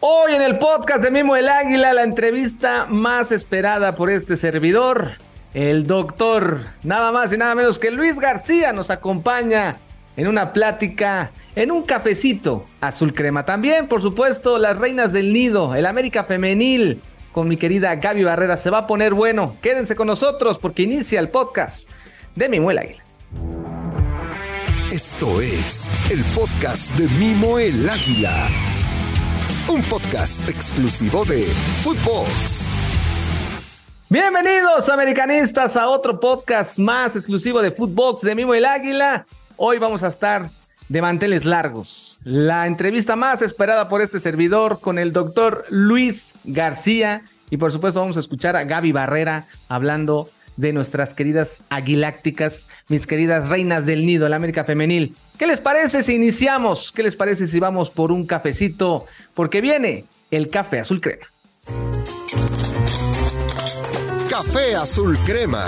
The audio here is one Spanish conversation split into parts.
Hoy en el podcast de Mimo el Águila, la entrevista más esperada por este servidor, el doctor, nada más y nada menos que Luis García nos acompaña en una plática, en un cafecito azul crema. También, por supuesto, las reinas del nido, el América femenil, con mi querida Gaby Barrera. Se va a poner bueno. Quédense con nosotros porque inicia el podcast de Mimo el Águila. Esto es el podcast de Mimo el Águila un podcast exclusivo de Footbox. Bienvenidos americanistas a otro podcast más exclusivo de Footbox de Mimo el Águila. Hoy vamos a estar de manteles largos. La entrevista más esperada por este servidor con el doctor Luis García y por supuesto vamos a escuchar a Gaby Barrera hablando de nuestras queridas aguilácticas, mis queridas reinas del nido, la América Femenil. ¿Qué les parece si iniciamos? ¿Qué les parece si vamos por un cafecito? Porque viene el café azul crema. Café azul crema.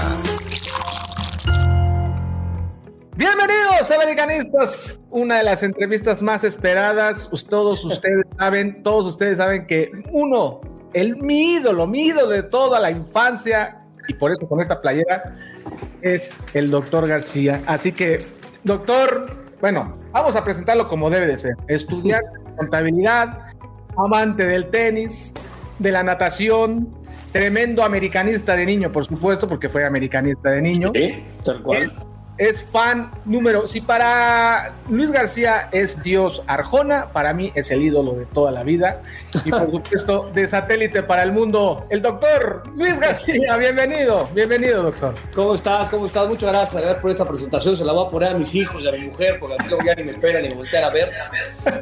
Bienvenidos, americanistas. Una de las entrevistas más esperadas. Todos ustedes saben, todos ustedes saben que uno, el mi ídolo, mi ídolo de toda la infancia, y por eso con esta playera, es el doctor García. Así que, doctor, bueno, vamos a presentarlo como debe de ser. Estudiante de contabilidad, amante del tenis, de la natación, tremendo americanista de niño, por supuesto, porque fue americanista de niño. Sí, tal cual es fan número. Si para Luis García es Dios Arjona, para mí es el ídolo de toda la vida. Y por supuesto, de satélite para el mundo, el doctor Luis García. Bienvenido, bienvenido, doctor. ¿Cómo estás? ¿Cómo estás? Muchas gracias, gracias por esta presentación. Se la voy a poner a mis hijos y a mi mujer, porque a mí ya ni me esperan ni me voltean a ver.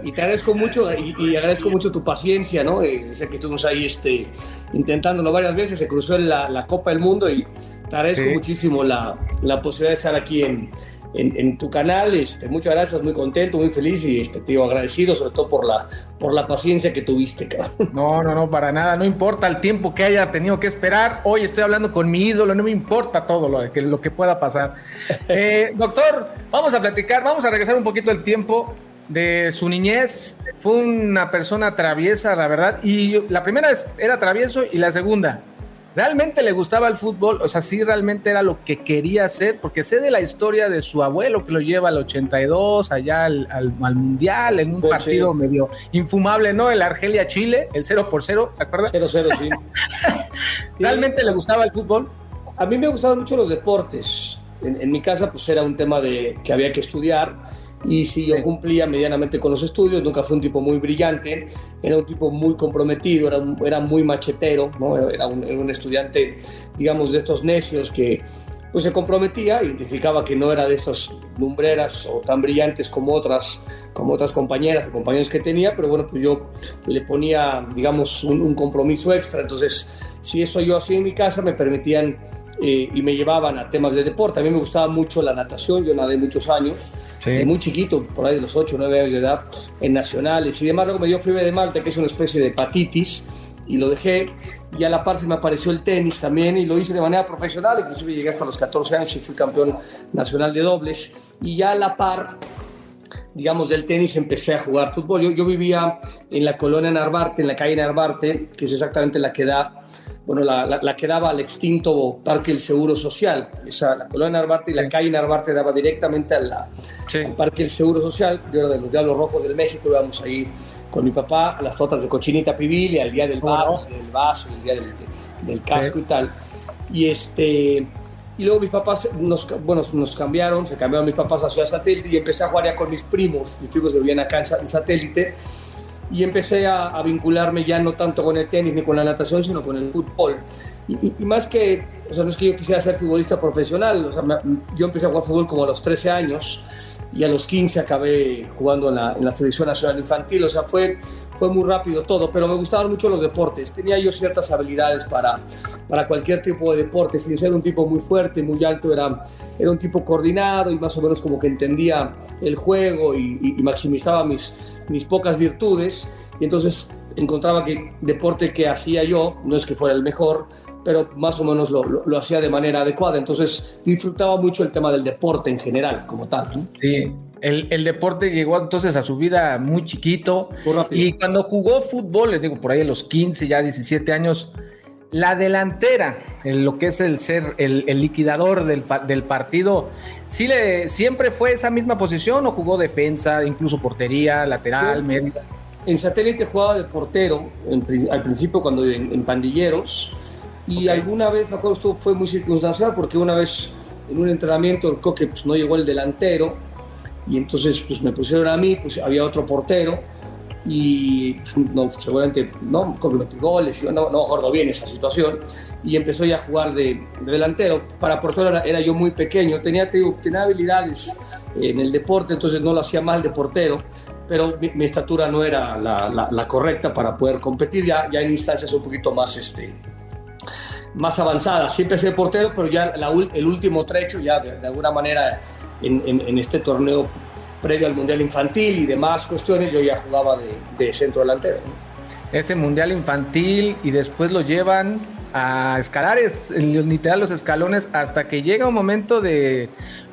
Y te agradezco mucho y, agradezco mucho tu paciencia, ¿no? Eh, sé que estuvimos ahí este, intentándolo varias veces, se cruzó en la, la Copa del Mundo y te agradezco muchísimo la, la, posibilidad de estar aquí en, en, tu canal. Este, muchas gracias, muy contento, muy feliz y este, te digo agradecido sobre todo por la, por la paciencia que tuviste. No, no, no, para nada. No importa el tiempo que haya tenido que esperar. Hoy estoy hablando con mi ídolo, no me importa todo lo que, lo que pueda pasar. Eh, doctor, vamos a platicar, vamos a regresar un poquito el tiempo de su niñez. Fue una persona traviesa, la verdad. Y la primera era travieso y la segunda realmente le gustaba el fútbol, o sea, sí realmente era lo que quería hacer, porque sé de la historia de su abuelo que lo lleva al 82, allá al, Mundial, en un pues partido medio infumable, ¿no? El Argelia-Chile, el 0 por 0, ¿se acuerda? 0-0, sí. ¿Realmente le gustaba el fútbol? A mí me gustaban mucho los deportes. En, en mi casa, pues era un tema de que había que estudiar y si yo cumplía medianamente con los estudios, nunca fue un tipo muy brillante, era un tipo muy comprometido, era, era muy machetero, ¿no? era, un, un, estudiante, digamos, de estos necios que pues se comprometía, identificaba que no era de estas lumbreras o tan brillantes como otras, como otras compañeras o compañeros que tenía, pero bueno, pues yo le ponía, digamos, un, un compromiso extra, entonces si eso yo hacía en mi casa me permitían eh, y me llevaban a temas de deporte. A mí me gustaba mucho la natación, yo nadé muchos años, de muy chiquito, por ahí de los 8 o 9 años de edad, en nacionales y demás. Luego me dio fiebre de Malta, que es una especie de hepatitis, y lo dejé. Y a la par se me apareció el tenis también y lo hice de manera profesional, inclusive llegué hasta los 14 años y fui campeón nacional de dobles. Y ya a la par digamos, del tenis empecé a jugar fútbol. Yo, yo, vivía en la colonia Narvarte, en la calle Narvarte, que es exactamente la que da bueno, la, la, que daba al extinto Parque del Seguro Social. Esa, la colonia Narvarte y la calle Narvarte daba directamente a la, al Parque del Seguro Social. Yo era de los Diablos Rojos del México, íbamos ahí con mi papá a las fotos de cochinita pibil y al día del, vaso, del vaso, el día del, del casco y tal. Y este... Y luego mis papás nos, bueno, nos cambiaron, se cambiaron mis papás a Ciudad Satélite y empecé a jugar ya con mis primos, mis primos que vivían acá en Satélite y empecé a, vincularme ya no tanto con el tenis ni con la natación, sino con el fútbol. Y, más que, o sea, no es que yo quisiera ser futbolista profesional, o sea, yo empecé a jugar fútbol como a los 13 años y a los 15 acabé jugando en la, en la selección nacional infantil, o sea, fue, fue muy rápido todo, pero me gustaban mucho los deportes, tenía yo ciertas habilidades para, para cualquier tipo de deporte, sin ser un tipo muy fuerte, muy alto, era, era un tipo coordinado y más o menos como que entendía el juego y, maximizaba mis, mis pocas virtudes. Y entonces encontraba que deporte que hacía yo, no es que fuera el mejor, pero más o menos lo, lo, hacía de manera adecuada. Entonces disfrutaba mucho el tema del deporte en general, como tal. Sí, El, deporte llegó entonces a su vida muy chiquito. y cuando jugó fútbol, les digo, por ahí a los 15, ya 17 años, la delantera, en lo que es el ser el, liquidador del, partido, ¿sí le, ¿siempre fue esa misma posición o jugó defensa, incluso portería, lateral, medio? En satélite jugaba de portero, al principio cuando en, pandilleros, y alguna vez, me acuerdo, esto fue muy circunstancial porque una vez en un entrenamiento creo que pues, no llegó el delantero y entonces pues, me pusieron a mí, pues había otro portero y no, seguramente no metí goles, no, no acuerdo bien esa situación y empezó ya a jugar de, delantero. Para portero era, yo muy pequeño, tenía, tenía habilidades en el deporte, entonces no lo hacía mal de portero, pero mi, estatura no era la, la, correcta para poder competir ya, ya en instancias un poquito más, este, más avanzadas. Siempre ser portero, pero ya el último trecho, ya de, alguna manera en, en, en este torneo previo al Mundial Infantil y demás cuestiones, yo ya jugaba de, centro delantero. Ese Mundial Infantil y después lo llevan a escalar es, literal los escalones hasta que llega un momento de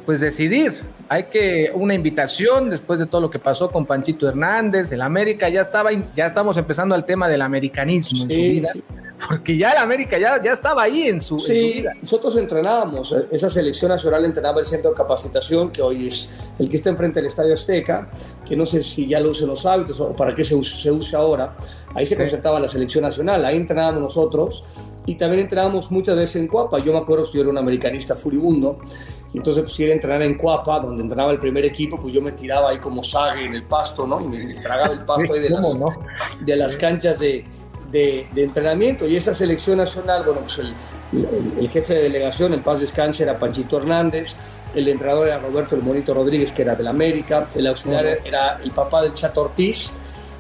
pues decidir. Hay que una invitación después de todo lo que pasó con Panchito Hernández, el América ya estaba ya estamos empezando al tema del americanismo sí, Sí porque ya el América ya, ya estaba ahí en su, sí, nosotros entrenábamos, esa selección nacional entrenaba el centro de capacitación, que hoy es el que está enfrente del Estadio Azteca, que no sé si ya lo usen los hábitos o para qué se, se use ahora. Ahí se concertaba la selección nacional, ahí entrenábamos nosotros. Y también entrenábamos muchas veces en Cuapa. Yo me acuerdo que yo era un americanista furibundo, y entonces pues ir a entrenar en Cuapa, donde entrenaba el primer equipo, pues yo me tiraba ahí como sague en el pasto, ¿no? Y me tragaba el pasto ahí de, las, de las canchas de, de, entrenamiento. Y esa selección nacional, bueno, pues el, jefe de delegación, en paz descanse, era Panchito Hernández, el entrenador era Roberto El Monito Rodríguez, que era del América, el auxiliar era el papá del Chato Ortiz,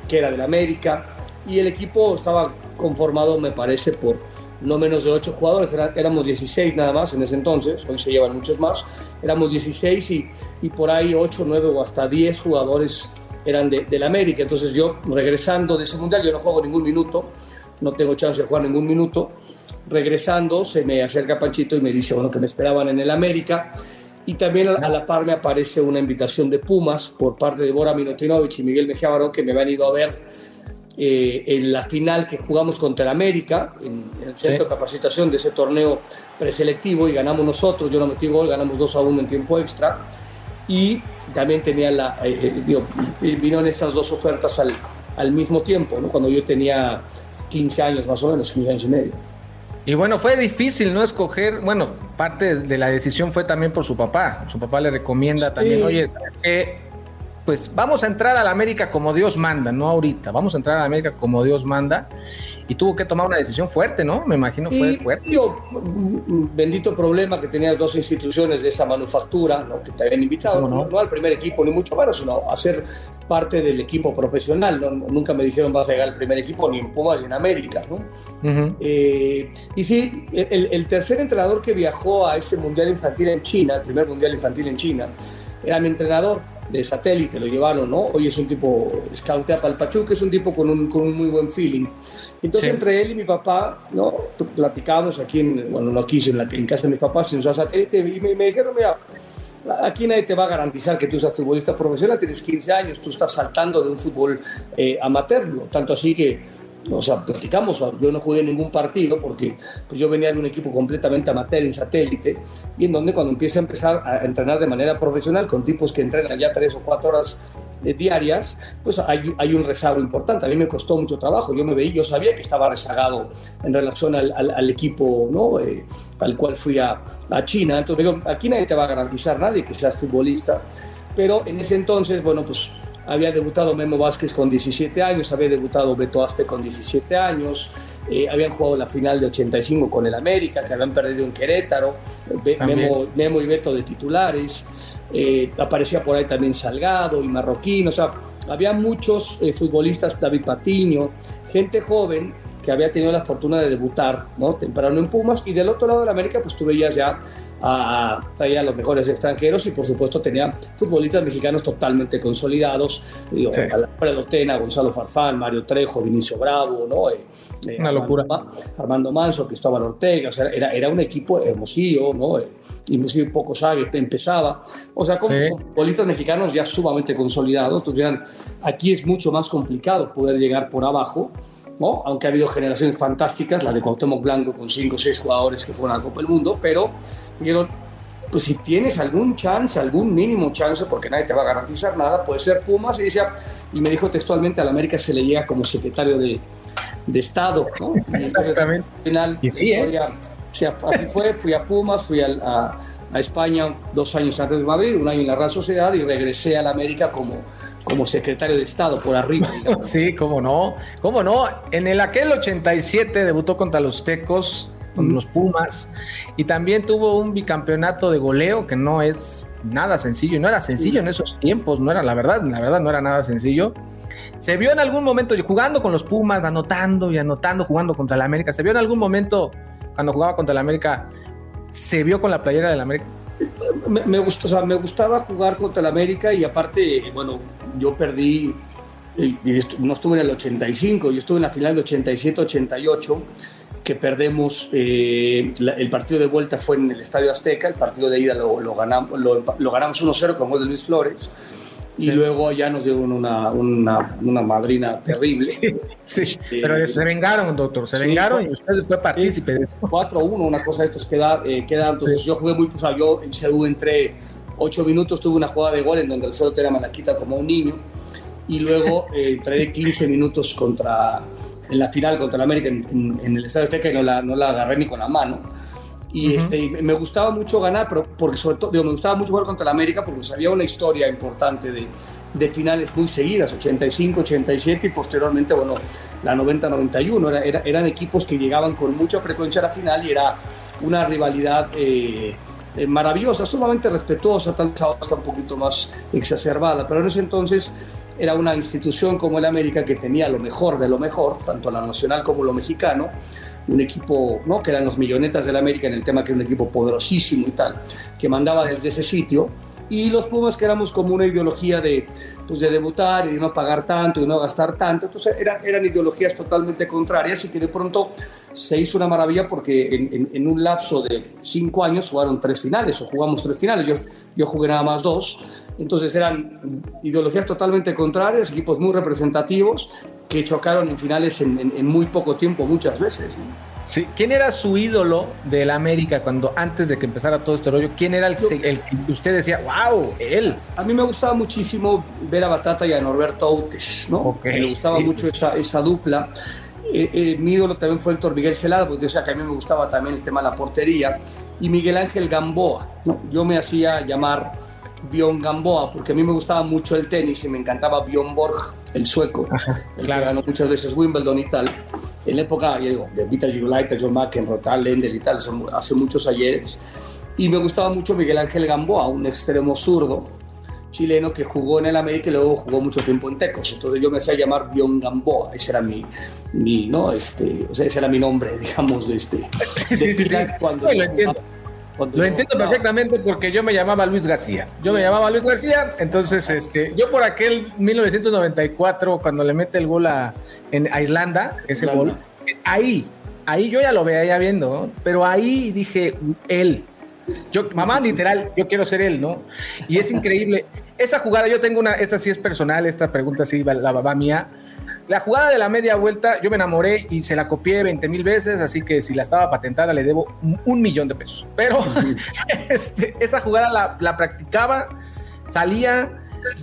que era del América, y el equipo estaba conformado, me parece, por no menos de ocho jugadores, éramos 16 nada más en ese entonces, hoy se llevan muchos más, éramos 16 y, y por ahí 8, 9 o hasta 10 jugadores eran de, del América. Entonces yo, regresando de ese mundial, yo no juego ningún minuto, no tengo chance de jugar ningún minuto. Regresando, se me acerca Panchito y me dice, bueno, que me esperaban en el América. Y también a la par me aparece una invitación de Pumas por parte de Bora Minotinovic y Miguel Mejía Barón, que me habían ido a ver eh, en la final que jugamos contra el América, en, el centro de capacitación de ese torneo preselectivo, y ganamos nosotros. Yo no metí gol, ganamos 2 a 1 en tiempo extra. Y también tenía la, eh, eh, digo, vinieron estas dos ofertas al, al mismo tiempo, ¿no? cuando yo tenía 15 años más o menos, 15 años y medio. Y bueno, fue difícil no escoger, bueno, parte de la decisión fue también por su papá. Su papá le recomienda también, oye, pues vamos a entrar a la América como Dios manda, no ahorita, vamos a entrar a la América como Dios manda y tuvo que tomar una decisión fuerte, ¿no? Me imagino fue fuerte. Yo, bendito problema que tenías dos instituciones de esa manufactura, ¿no? Que te habían invitado, no? al primer equipo ni mucho menos, sino a ser parte del equipo profesional. Nunca me dijeron vas a llegar al primer equipo ni en Pumas ni en América, ¿no? Eh, y sí, el, el tercer entrenador que viajó a ese mundial infantil en China, el primer mundial infantil en China, era mi entrenador de satélite, lo llevaron, ¿no? Hoy es un tipo, scoutea para el que es un tipo con un, con un muy buen feeling. Entonces, entre él y mi papá, ¿no? Platicábamos aquí, en, bueno, no aquí, en, la, en casa de mis papás, en su satélite, y me, me dijeron, mira, aquí nadie te va a garantizar que tú seas futbolista profesional, tienes 15 años, tú estás saltando de un fútbol eh, amateur, tanto así que o sea, platicamos, yo no jugué ningún partido porque pues yo venía de un equipo completamente amateur en satélite y en donde cuando empieza a empezar a entrenar de manera profesional con tipos que entrenan ya tres o cuatro horas eh, diarias, pues hay, hay, un rezago importante. A mí me costó mucho trabajo, yo me veía, yo sabía que estaba rezagado en relación al, al, equipo ¿no? Eh, al cual fui a, a China. Entonces digo, aquí nadie te va a garantizar, nadie que seas futbolista, pero en ese entonces, bueno, pues había debutado Memo Vázquez con 17 años, había debutado Beto Aspe con 17 años, eh, habían jugado la final de 85 con el América, que habían perdido en Querétaro, Memo, y Beto de titulares, eh, aparecía por ahí también Salgado y Marroquín, o sea, había muchos eh, futbolistas, David Patiño, gente joven que había tenido la fortuna de debutar ¿no? temprano en Pumas, y del otro lado de la América, pues tú veías ya a, traía a los mejores extranjeros y por supuesto tenía futbolistas mexicanos totalmente consolidados, digo, Alfredo Tena, Gonzalo Farfán, Mario Trejo, Vinicio Bravo, ¿no? Eh, eh, Una locura. Armando, Manso, Cristóbal Ortega, o sea, era, era un equipo hermosillo, ¿no? Eh, inclusive poco sabe, empezaba, o sea, con, futbolistas mexicanos ya sumamente consolidados, entonces aquí es mucho más complicado poder llegar por abajo, ¿no? aunque ha habido generaciones fantásticas, la de Cuauhtémoc Blanco con 5 o 6 jugadores que fueron a la Copa del Mundo, pero dijeron, pues si tienes algún chance, algún mínimo chance, porque nadie te va a garantizar nada, puede ser Pumas, y, decía, y me dijo textualmente, a la América se le llega como secretario de, de Estado, ¿no? Exactamente. Al final, y sí, ¿eh? así fue, fui a Pumas, fui a, a, España dos años antes de Madrid, un año en la Real Sociedad y regresé a la América como, como secretario de Estado por arriba. Sí, cómo no, cómo no. En el aquel 87 debutó contra los Tecos, con los Pumas, y también tuvo un bicampeonato de goleo que no es nada sencillo, y no era sencillo en esos tiempos, no era la verdad, la verdad no era nada sencillo. Se vio en algún momento jugando con los Pumas, anotando y anotando, jugando contra la América. Se vio en algún momento cuando jugaba contra la América, se vio con la playera del América. Me, me, gustó, o sea, me gustaba jugar contra el América y aparte, bueno, yo perdí, y, no estuve en el 85, yo estuve en la final de 87-88 que perdemos, eh, el partido de vuelta fue en el Estadio Azteca, el partido de ida lo, lo ganamos, lo, lo ganamos 1-0 con gol de Luis Flores y luego ya nos dieron una, una, una madrina terrible. Sí, este, pero se vengaron, doctor, se vengaron y usted fue partícipe de eso. 4-1, una cosa de estas queda, eh, queda entonces yo jugué muy, pues, yo en CEU entré 8 minutos, tuve una jugada de gol en donde el suelo tenía malaquita como un niño y luego eh, entré 15 minutos contra, en la final contra el América en, en, el Estadio Azteca y no la, no la agarré ni con la mano y este, me gustaba mucho ganar, pero porque sobre todo, digo, me gustaba mucho jugar contra el América porque había una historia importante de, de, finales muy seguidas, 85, 87 y posteriormente, bueno, la 90-91. Era, era, eran equipos que llegaban con mucha frecuencia a la final y era una rivalidad eh, eh, maravillosa, sumamente respetuosa, tal vez ahora está un poquito más exacerbada, pero en ese entonces era una institución como el América que tenía lo mejor de lo mejor, tanto la nacional como lo mexicano un equipo, ¿no? que eran los millonetas del América en el tema que era un equipo poderosísimo y tal, que mandaba desde ese sitio, y los Pumas que éramos como una ideología de, pues, de debutar y de no pagar tanto y no gastar tanto, entonces eran, eran ideologías totalmente contrarias y que de pronto se hizo una maravilla porque en, en, un lapso de cinco años jugaron tres finales o jugamos tres finales, yo, yo jugué nada más dos, entonces eran ideologías totalmente contrarias, equipos muy representativos que chocaron en finales en, muy poco tiempo muchas veces. Sí. ¿Quién era su ídolo del América cuando antes de que empezara todo este rollo? ¿Quién era el, que usted decía, wow, él? A mí me gustaba muchísimo ver a Batata y a Norberto Outes, ¿no? me gustaba mucho esa, esa dupla. Eh, eh, mi ídolo también fue Héctor Miguel Celada, porque decía que a mí me gustaba también el tema de la portería. Y Miguel Ángel Gamboa, ¿no? Yo me hacía llamar Bion Gamboa, porque a mí me gustaba mucho el tenis y me encantaba Bjorn Borg el sueco, el que ganó muchas veces Wimbledon y tal, en la época digo, de Vital Girolaita, John McEnroe, tal, Lendl y tal, hace muchos ayeres. Y me gustaba mucho Miguel Ángel Gamboa, un extremo zurdo chileno que jugó en el América y luego jugó mucho tiempo en Tecos. Entonces yo me hacía llamar Bion Gamboa, ese era mi, mi ¿no? Este, o sea, ese era mi nombre, digamos, de este. De cuando lo entiendo perfectamente porque yo me llamaba Luis García. Yo me llamaba Luis García, entonces este, yo por aquel 1994 cuando le mete el gol a, en, Irlanda, ese gol, ahí, ahí yo ya lo veía viendo, pero ahí dije él. Yo, mamá, literal, yo quiero ser él, ¿no? Y es increíble. Esa jugada, yo tengo una, esta sí es personal, esta pregunta sí, la babá mía la jugada de la media vuelta, yo me enamoré y se la copié 20 mil veces, así que si la estaba patentada le debo un, millón de pesos. Pero este, esa jugada la, practicaba, salía,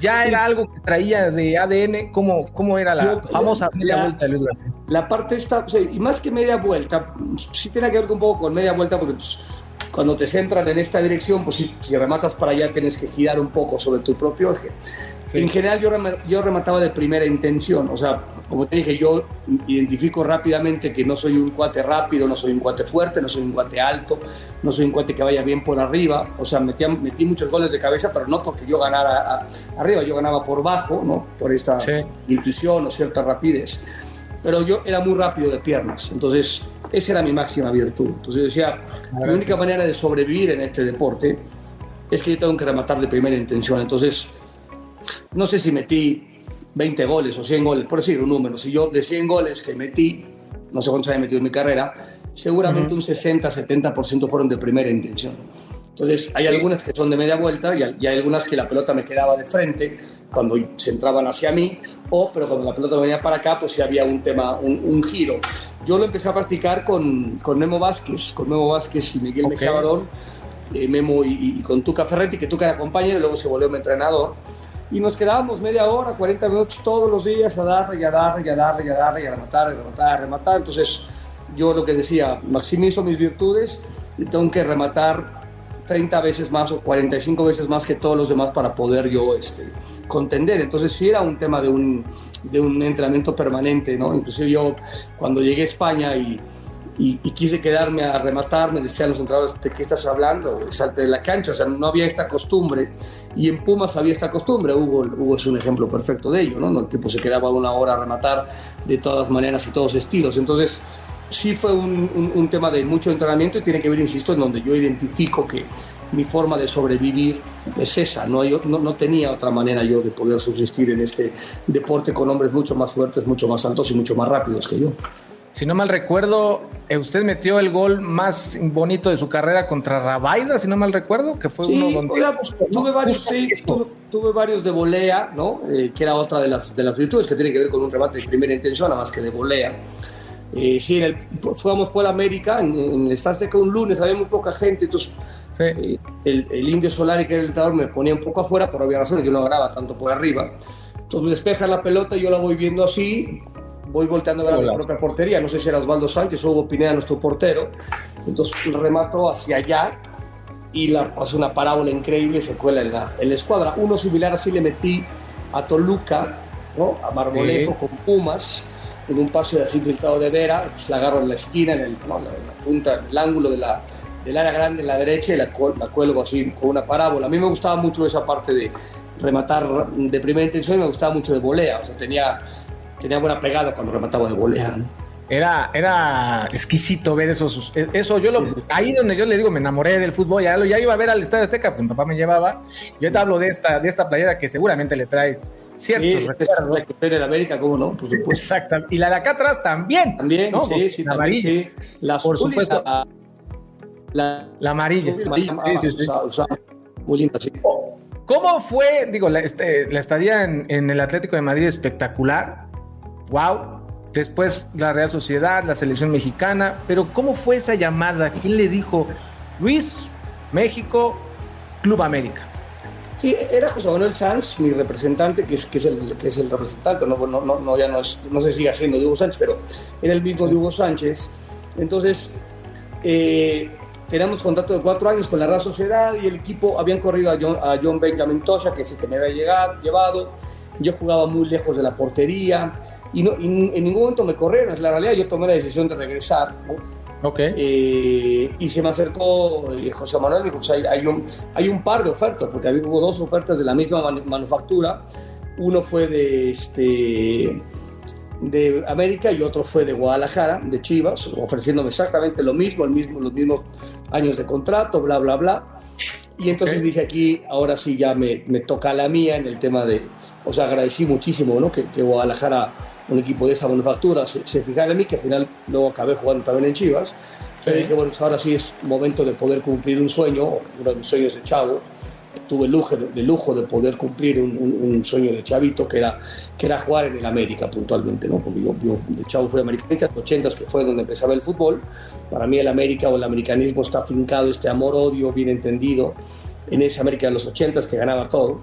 ya era algo que traía de ADN. ¿Cómo, cómo era la famosa media vuelta de Luis García? La parte esta, y más que media vuelta, sí tiene que ver un poco con media vuelta, porque pues, cuando te centran en esta dirección, pues si, si, rematas para allá tienes que girar un poco sobre tu propio eje. En general yo, yo remataba de primera intención, o sea, como te dije, yo identifico rápidamente que no soy un cuate rápido, no soy un cuate fuerte, no soy un cuate alto, no soy un cuate que vaya bien por arriba, o sea, metí, metí muchos goles de cabeza, pero no porque yo ganara arriba, yo ganaba por bajo, ¿no? Por esta intuición o cierta rapidez. Pero yo era muy rápido de piernas, entonces Esa era mi máxima virtud. Entonces yo decía, la única manera de sobrevivir en este deporte es que yo tengo que rematar de primera intención. Entonces, no sé si metí 20 goles o 100 goles, por decir un número. Si yo de 100 goles que metí, no sé cuántos había metido en mi carrera, seguramente un 60-70% fueron de primera intención. Entonces, hay algunas que son de media vuelta y hay algunas que la pelota me quedaba de frente cuando se entraban hacia mí, o pero cuando la pelota venía para acá, pues sí había un tema, un, giro. Yo lo empecé a practicar con, con Memo Vázquez, con Memo Vázquez y Miguel okay. Mejía Barón, eh, Memo y, con Tuca Ferretti, que Tuca era compañero y luego se volvió mi entrenador. Y nos quedábamos media hora, 40 minutos todos los días a darle y a darle y a darle y a darle y a rematar, rematar, rematar. Entonces, yo lo que decía, maximizo mis virtudes y tengo que rematar 30 veces más o 45 veces más que todos los demás para poder yo este, contender. Entonces sí era un tema de un, de un entrenamiento permanente, ¿no? Inclusive yo cuando llegué a España y, y, quise quedarme a rematar, me decían los entrenadores, ¿de qué estás hablando? Salte de la cancha, o sea, no había esta costumbre. Y en Pumas había esta costumbre, Hugo, Hugo es un ejemplo perfecto de ello, ¿no? El tipo se quedaba una hora a rematar de todas maneras y todos estilos. Entonces, sí fue un, un, tema de mucho entrenamiento y tiene que ver, insisto, en donde yo identifico que mi forma de sobrevivir es esa, no, no, no, tenía otra manera yo de poder subsistir en este deporte con hombres mucho más fuertes, mucho más altos y mucho más rápidos que yo. Si no mal recuerdo, eh, usted metió el gol más bonito de su carrera contra Rabaida, si no mal recuerdo, que fue uno donde... Pues, tuve, varios, tuve, varios de volea, ¿no? Eh, que era otra de las, de las virtudes que tiene que ver con un remate de primera intención, nada más que de volea. Eh, sí, en el, jugamos por América, en, en el Estadio un lunes, había muy poca gente, entonces eh, el, el, Indio Solari, que era el entrenador, me ponía un poco afuera, por obvias razones, yo no grababa tanto por arriba. Entonces me despeja la pelota, yo la voy viendo así, voy volteando a ver la propia portería, no sé si era Osvaldo Sánchez o Hugo Pineda, nuestro portero. Entonces remato hacia allá y la pasó una parábola increíble y se cuela en la, en la escuadra. Uno similar así le metí a Toluca, ¿no? a Marmolejo con Pumas en un paso de así filtrado de Vera, pues la agarro en la esquina, en, el, la, punta, en el ángulo de la, del área grande en la derecha y la, la, cuelgo así con una parábola. A mí me gustaba mucho esa parte de rematar de primera intención y me gustaba mucho de volea, o sea, tenía, tenía buena pegada cuando remataba de volea. Era, era exquisito ver esos, eso. Yo lo, ahí donde yo le digo, me enamoré del fútbol, ya, ya iba a ver al Estadio Azteca, pues mi papá me llevaba. Yo te hablo de esta, de esta playera que seguramente le trae ciertos sí, La en América, ¿cómo no? Por supuesto. Exacto. Y la de acá atrás también. También, sí, sí, la amarilla. Sí. La por supuesto. La, la, amarilla. sí, sí, sí. muy linda, sí. ¿Cómo fue, digo, la, este, la estadía en, en, el Atlético de Madrid espectacular? ¡Wow! Después la Real Sociedad, la selección mexicana. Pero ¿cómo fue esa llamada? ¿Quién le dijo? Luis, México, Club América. Sí, era José Manuel Sanz, mi representante, que es, el, representante, no, ya no, es, no si sigue siendo de Hugo Sánchez, pero era el mismo de Hugo Sánchez. Entonces, eh, teníamos contacto de cuatro años con la Real Sociedad y el equipo habían corrido a John, a Benjamin Tosha, que es el que me había llegado, llevado. Yo jugaba muy lejos de la portería y, no, y en ningún momento me corrieron. En la realidad, yo tomé la decisión de regresar. Okay. Eh, y se me acercó eh, José Manuel y dijo, pues hay, un, hay un par de ofertas, porque había, hubo dos ofertas de la misma manufactura. Uno fue de, este, de América y otro fue de Guadalajara, de Chivas, ofreciéndome exactamente lo mismo, el mismo los mismos años de contrato, bla, bla, bla. Y entonces dije aquí, ahora sí ya me, me, toca la mía en el tema de, o sea, agradecí muchísimo ¿no? que, que Guadalajara un equipo de esa manufactura se, se fijara en mí, que al final luego acabé jugando también en Chivas. Pero dije, bueno, pues ahora sí es momento de poder cumplir un sueño, uno de mis sueños de chavo. Tuve el lujo de, lujo de poder cumplir un, un, sueño de chavito, que era, que era jugar en el América puntualmente, ¿no? Porque yo, yo de chavo fui americanista, los 80 que fue donde empezaba el fútbol. Para mí el América o el americanismo está afincado, este amor-odio bien entendido, en esa América de los 80 que ganaba todo.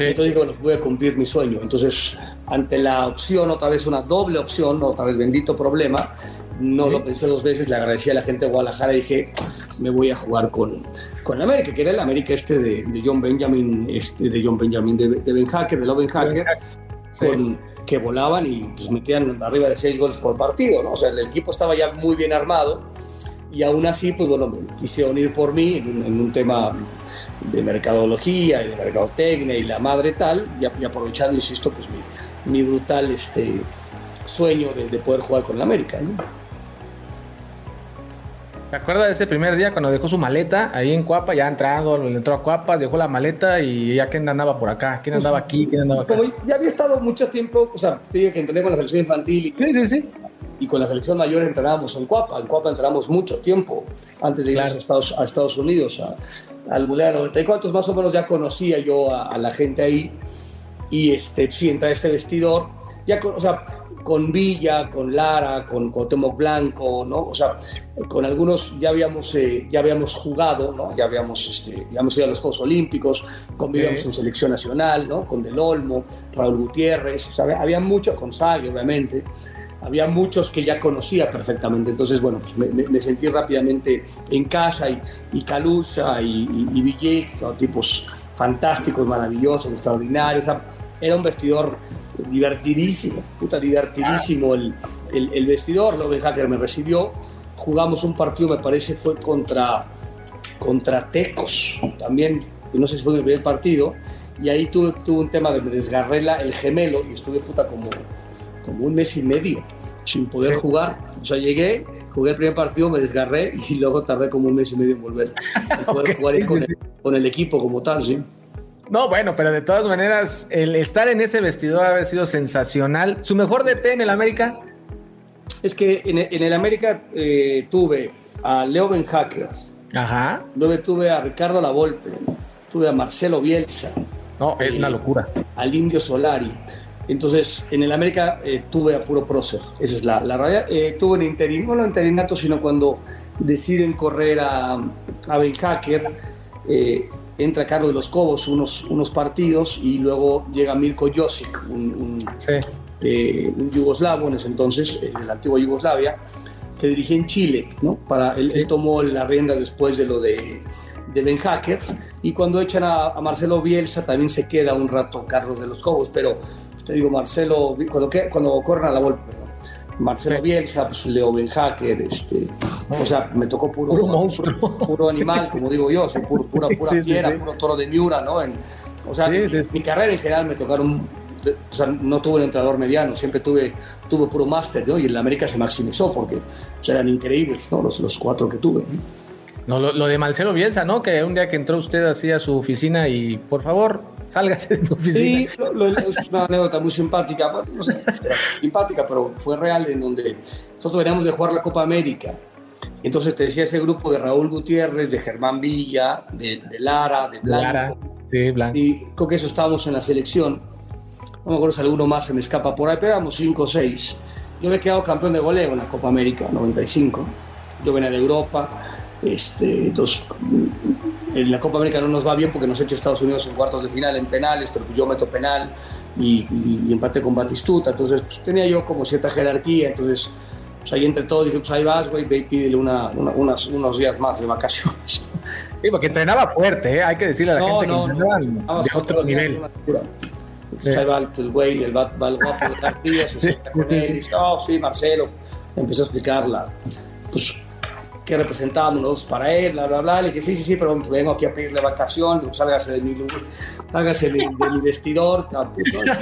Entonces digo, bueno, voy a cumplir mi sueño. Entonces ante la opción, otra vez una doble opción, otra vez bendito problema, no lo pensé dos veces, le agradecí a la gente de Guadalajara y dije, me voy a jugar con, con América, que era el América este de, de John Benjamin, este, de John Benjamin, de, de Ben Hacker, de Loven Hacker, con, que volaban y pues, metían arriba de seis goles por partido, ¿no? O sea, el equipo estaba ya muy bien armado y aún así, pues bueno, me quisieron ir por mí en en un tema de mercadología y de mercadotecnia y la madre tal, y, aprovechando, insisto, pues mi, mi brutal este, sueño de, poder jugar con la América. ¿Se acuerda de ese primer día cuando dejó su maleta ahí en Cuapa, ya entrando, entró a Cuapa, dejó la maleta y ya quién andaba por acá, quién andaba aquí, quién andaba acá? Como ya había estado mucho tiempo, o sea, te digo que entrené con la selección infantil y, Sí, sí, sí. y con la selección mayor entrenábamos en Cuapa. En Cuapa entrenamos mucho tiempo antes de ir Claro. a, Estados, a Estados Unidos, a- al Mundial 94. Más o menos ya conocía yo a, a la gente ahí y este, sí, entré a este vestidor, ya o sea, con Villa, con Lara, con Cuauhtémoc Blanco, ¿no? O sea, con algunos ya habíamos, eh, ya habíamos jugado, ¿no? Ya habíamos, este, ya habíamos ido a los Juegos Olímpicos, convivíamos Sí. en selección nacional, ¿no? Con Del Olmo, Raúl Gutiérrez, o sea, había- había mucho, con Sagui, obviamente, había muchos que ya conocía perfectamente, entonces, bueno, pues me, me- me sentí rápidamente en casa y, y Calusa y, y, y Villic, ¿no? tipos fantásticos, maravillosos, extraordinarios, o sea, era un vestidor divertidísimo, puta, divertidísimo el, el, el vestidor, Loven Hacker me recibió, jugamos un partido, me parece, fue contra, contra Tecos, también, no sé si fue mi primer partido, y ahí tuve, tuve un tema de me desgarré la- el gemelo y estuve puta como, como un mes y medio sin poder Sí. jugar, o sea, llegué, jugué el primer partido, me desgarré y luego tardé como un mes y medio en volver a poder Ok, jugar sí, con, sí, el, con el equipo como tal, sí. No, bueno, pero de todas maneras, el estar en ese vestidor ha sido sensacional. ¿Su mejor DT en el América? Es que en, en el América eh, tuve a Leo Ben Hacker, Ajá. luego tuve a Ricardo Lavolpe, tuve a Marcelo Bielsa, No, es una locura. al Indio Solari. Entonces, en el América eh, tuve a puro prócer, esa es la, la. Eh, tuve en interim, no, no interinato, sino cuando deciden correr a, a Ben Hacker, eh, entra Carlos de los Cobos unos, unos partidos y luego llega Mirko Josic, un, un, Sí. eh, un yugoslavo en ese entonces, eh, de la antigua Yugoslavia, que dirigía en Chile, ¿no? Para, él, él tomó la rienda después de lo de, de Ben Hacker, y cuando echan a, a Marcelo Bielsa también se queda un rato Carlos de los Cobos, pero te digo, Marcelo, cuando, cuando corren a la vuelta, perdón, Marcelo Sí. Bielsa, pues Leo Ben Hacker, este, o sea, me tocó puro, Puro monstruo. puro, puro animal, como digo yo, o sea, puro- pura, pura Sí, sí, fiera, sí. puro toro de Miura, ¿no? En- o sea, Sí, sí, sí. mi carrera en general me tocaron, o sea, no tuve un entrenador mediano, siempre tuve, tuve puro máster, ¿no? Y en la América se maximizó porque o sea, eran increíbles, ¿no? Los, los cuatro que tuve. ¿no? No, lo, lo de Marcelo Bielsa, ¿no? Que un día que entró usted así a su oficina y, por favor, sálgase de mi oficina. Sí, lo- lo- es una anécdota muy simpática, bueno, no sé simpática, pero fue real, en donde nosotros veníamos de jugar la Copa América. Entonces te decía ese grupo de Raúl Gutiérrez, de Germán Villa, de, de Lara, de Blanco. Lara. Sí, Blanco. Y creo que eso estábamos en la selección. No me acuerdo si alguno más se me escapa por ahí, pero éramos 5 o 6. Yo había quedado campeón de goleo en la Copa América 95. Yo venía de Europa. Este, entonces, en la Copa América no nos va bien porque nos ha hecho Estados Unidos en cuartos de final en penales, pero yo meto penal y, y, y empaté con Batistuta. Entonces, pues, tenía yo como cierta jerarquía. Entonces, pues, ahí entre todos dije, pues ahí vas, güey, ve y pídele una, una- unas- unos días más de vacaciones. Sí, porque entrenaba fuerte, ¿eh? Hay que decirle a la gente que entrenaba Vamos de otro nivel. Entonces Sí. ahí va el, güey, el, va, va el guapo de las tías, se Sí, con él y dice, oh, sí, Marcelo. Empezó a explicar la, pues, qué representábamos nosotros para él, bla, bla, bla. Le dije, sí, sí, sí, pero vengo aquí a pedirle vacación, pues, sálgase de mi, lugar, sálgase de, de mi vestidor. ¿no?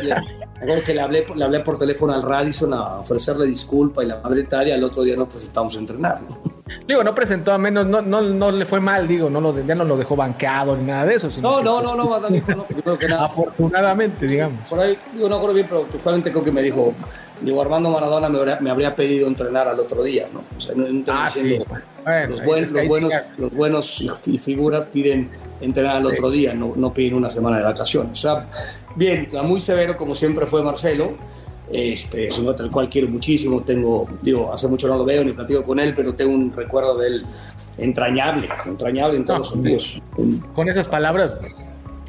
Y le- que le hablé, le hablé por teléfono al Radisson a ofrecerle disculpa y la madre tal, y al otro día nos presentamos a entrenar. ¿no? Digo, no presentó a menos, no, no, no le fue mal, digo, no lo, ya no lo dejó banqueado ni nada de eso. sino No, que, no, no, no, Madame dijo, no, que nada. Afortunadamente, digamos. Por ahí, digo, no acuerdo bien, pero textualmente creo que me dijo, digo, Armando Maradona me habría, me habría pedido entrenar al otro día, ¿no? O sea, no, no Ah, sí. Bueno, los, buen- es los buenos, los buenos y, figuras piden entrenar al otro día, no, no piden una semana de vacaciones. O sea, bien, muy severo como siempre fue Marcelo. Este, es un otro al cual quiero muchísimo. Tengo, digo, hace mucho no lo veo ni platico con él, pero tengo un recuerdo de él entrañable, entrañable en todos los sentidos. Un- Con esas palabras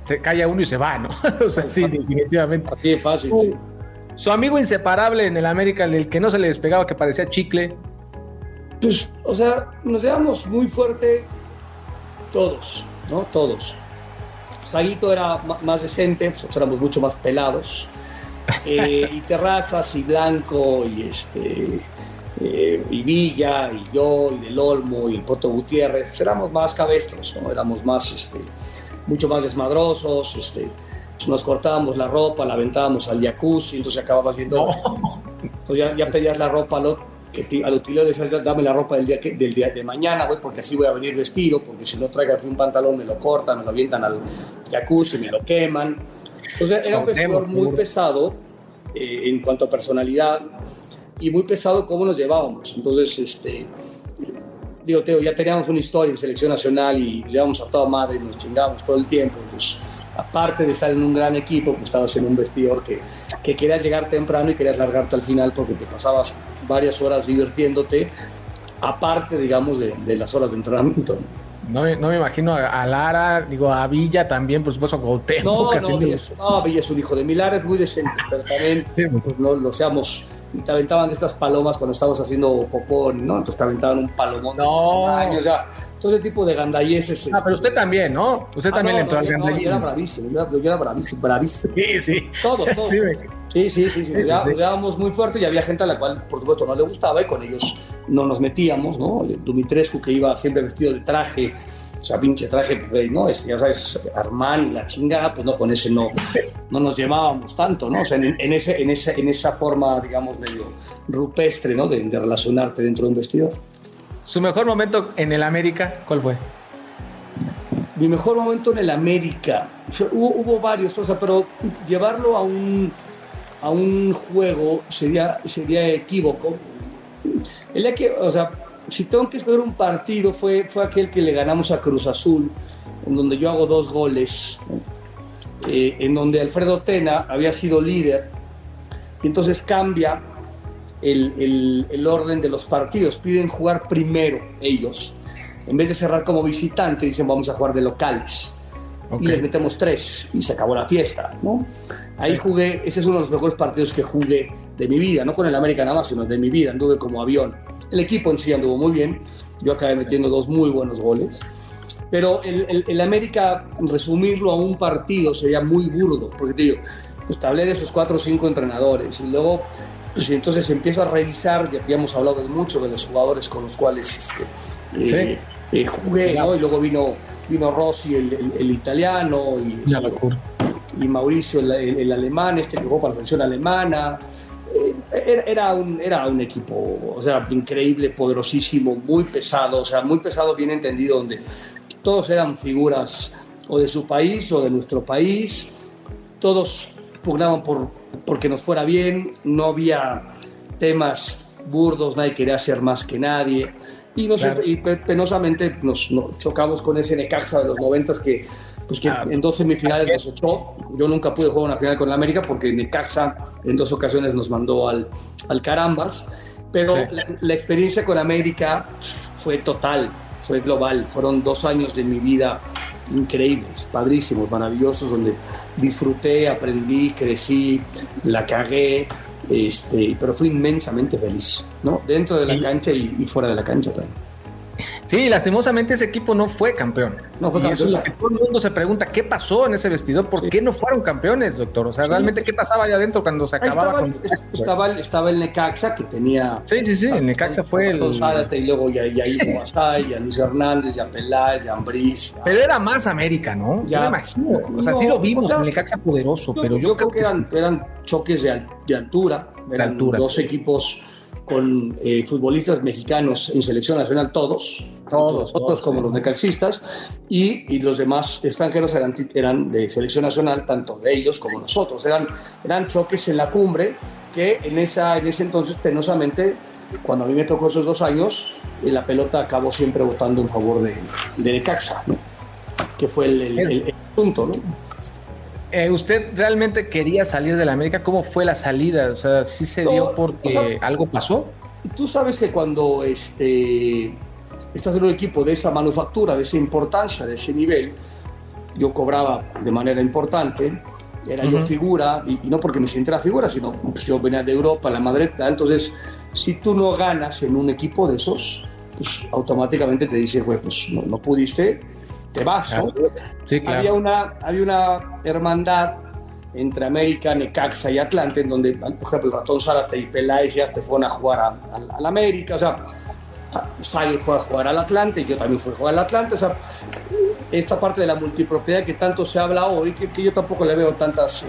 se calla uno y se va, ¿no? o sea, sí, definitivamente. Así de fácil. sí. Su amigo inseparable en el América, el que no se le despegaba, que parecía chicle. Pues, o sea, nos llevamos muy fuerte todos, ¿no? Todos. Saguito era más decente, nosotros éramos mucho más pelados. Eh, y Terrazas y Blanco y este eh, y Villa y yo y Del Olmo y el Poto Gutiérrez, éramos más cabestros, ¿no? Éramos más, este, mucho más desmadrosos, este, nos cortábamos la ropa, la aventábamos al jacuzzi, entonces acababas viendo... Entonces ya, ya pedías la ropa, al que al utilero le decías, dame la ropa del día, del día de mañana, güey, porque así voy a venir vestido, porque si no traigo aquí un pantalón me lo cortan, me lo avientan al jacuzzi, me lo queman. Entonces era un vestidor muy pesado eh, en cuanto a personalidad y muy pesado cómo nos llevábamos. Entonces, este, digo, Teo, ya teníamos una historia en selección nacional y le íbamos a toda madre y nos chingábamos todo el tiempo. Entonces, aparte de estar en un gran equipo, pues estabas en un vestidor que, que querías llegar temprano y querías largarte al final porque te pasabas varias horas divirtiéndote, aparte, digamos, de, de las horas de entrenamiento. No, no, me imagino a, Lara, digo, a Villa también, por supuesto, a No, no, Villa es, no, Villa es un hijo de mi Lara, es muy decente, pero también pues, no lo seamos te aventaban de estas palomas cuando estábamos haciendo popón, ¿no? Entonces te aventaban un palomón no. de este o sea, todo ese tipo de gandayeses. Ah, pero usted también, ¿no? Usted ah, también no, entró no, al no, yo era bravísimo, yo era, yo era bravísimo, bravísimo. Sí, sí. Todo, todo. Sí, sí, sí, sí, sí, sí, muy fuerte y había gente a la cual, por supuesto, no le gustaba y con ellos no nos metíamos, ¿no? Dumitrescu, que iba siempre vestido de traje, o sea, pinche traje, ¿no? Es, ya sabes, Armani, la chingada, pues no, con ese no, no nos llevábamos tanto, ¿no? O sea, en, ese, en, esa, en esa forma, digamos, medio rupestre, ¿no? De, relacionarte dentro de un vestidor. ¿Su mejor momento en el América, cuál fue? Mi mejor momento en el América, hubo, varios, o pero llevarlo a un, a un juego sería, sería equívoco. El que, o sea, si tengo que escoger un partido, fue, fue aquel que le ganamos a Cruz Azul, en donde yo hago dos goles, eh, en donde Alfredo Tena había sido líder, y entonces cambia el, el, orden de los partidos, piden jugar primero ellos, en vez de cerrar como visitante, dicen vamos a jugar de locales. Y les metemos tres y se acabó la fiesta, ¿no? Ahí jugué, ese es uno de los mejores partidos que jugué de mi vida, no con el América nada más, sino de mi vida, anduve como avión el equipo en sí anduvo muy bien. Yo acabé metiendo dos muy buenos goles. Pero el, el, América, resumirlo a un partido sería muy burdo, porque te digo, pues te hablé de esos cuatro o cinco entrenadores y luego, pues entonces empiezo a revisar, ya habíamos hablado de mucho de los jugadores con los cuales este, eh, eh, jugué, ¿no? Y luego vino, vino Rossi, el, el italiano, y, y Mauricio, el, alemán, este que jugó para la selección alemana, era, un, era un equipo, o sea, increíble, poderosísimo, muy pesado, o sea, muy pesado, bien entendido, donde todos eran figuras o de su país o de nuestro país, todos pugnaban por porque nos fuera bien, no había temas burdos, nadie quería ser más que nadie. Y, y penosamente nos, nos, chocamos con ese Necaxa de los noventas que pues que en dos semifinales nos echó. Yo nunca pude jugar una final con la América porque Necaxa en dos ocasiones nos mandó al, al Carambas. Pero la, experiencia con América fue total, fue global. Fueron dos años de mi vida increíbles, padrísimos, maravillosos, donde disfruté, aprendí, crecí, la cagué, este, pero fui inmensamente feliz, ¿no? Dentro de la cancha y, y fuera de la cancha también. Sí, lastimosamente ese equipo no fue campeón. No fue campeón. todo el mundo se pregunta qué pasó en ese vestidor, por qué no fueron campeones, doctor. O sea, realmente qué pasaba allá adentro cuando se acababa estaba, con... estaba, estaba, el Necaxa que tenía. Sí, sí, sí, el Necaxa fue el. y luego ya, ya iba ya Luis Hernández, ya Peláez, ya Ambriz. Pero era más América, ¿no? Ya, yo me imagino. O sea, sí lo vimos, el Necaxa poderoso, pero yo, creo, que, eran, eran choques de, de altura. Eran altura, dos equipos con eh, futbolistas mexicanos en selección nacional, todos, todos, todos como los necaxistas, y, y, los demás extranjeros eran, eran de selección nacional, tanto de ellos como nosotros. Eran, eran choques en la cumbre que en, esa, en ese entonces, penosamente, cuando a mí me tocó esos dos años, eh, la pelota acabó siempre votando en favor de, de Necaxa, que fue el, el, el punto, ¿no? Eh, ¿Usted realmente quería salir de la América? ¿Cómo fue la salida? O sea, ¿sí se dio porque algo pasó? Tú sabes que cuando este, estás en un equipo de esa manufactura, de esa importancia, de ese nivel, yo cobraba de manera importante, era yo figura, y, no porque me sintiera figura, sino pues, yo venía de Europa, la Madrid, entonces si tú no ganas en un equipo de esos, pues automáticamente te dicen, güey, pues no, no pudiste, te vas, había, una, había una hermandad entre América, Necaxa y Atlante, en donde, por ejemplo, el ratón Zárate y Peláez ya te fueron a jugar al América, o sea, Sally fue a jugar al Atlante, yo también fui a jugar al Atlante, o sea, esta parte de la multipropiedad que tanto se habla hoy, que, yo tampoco le veo tantas, eh,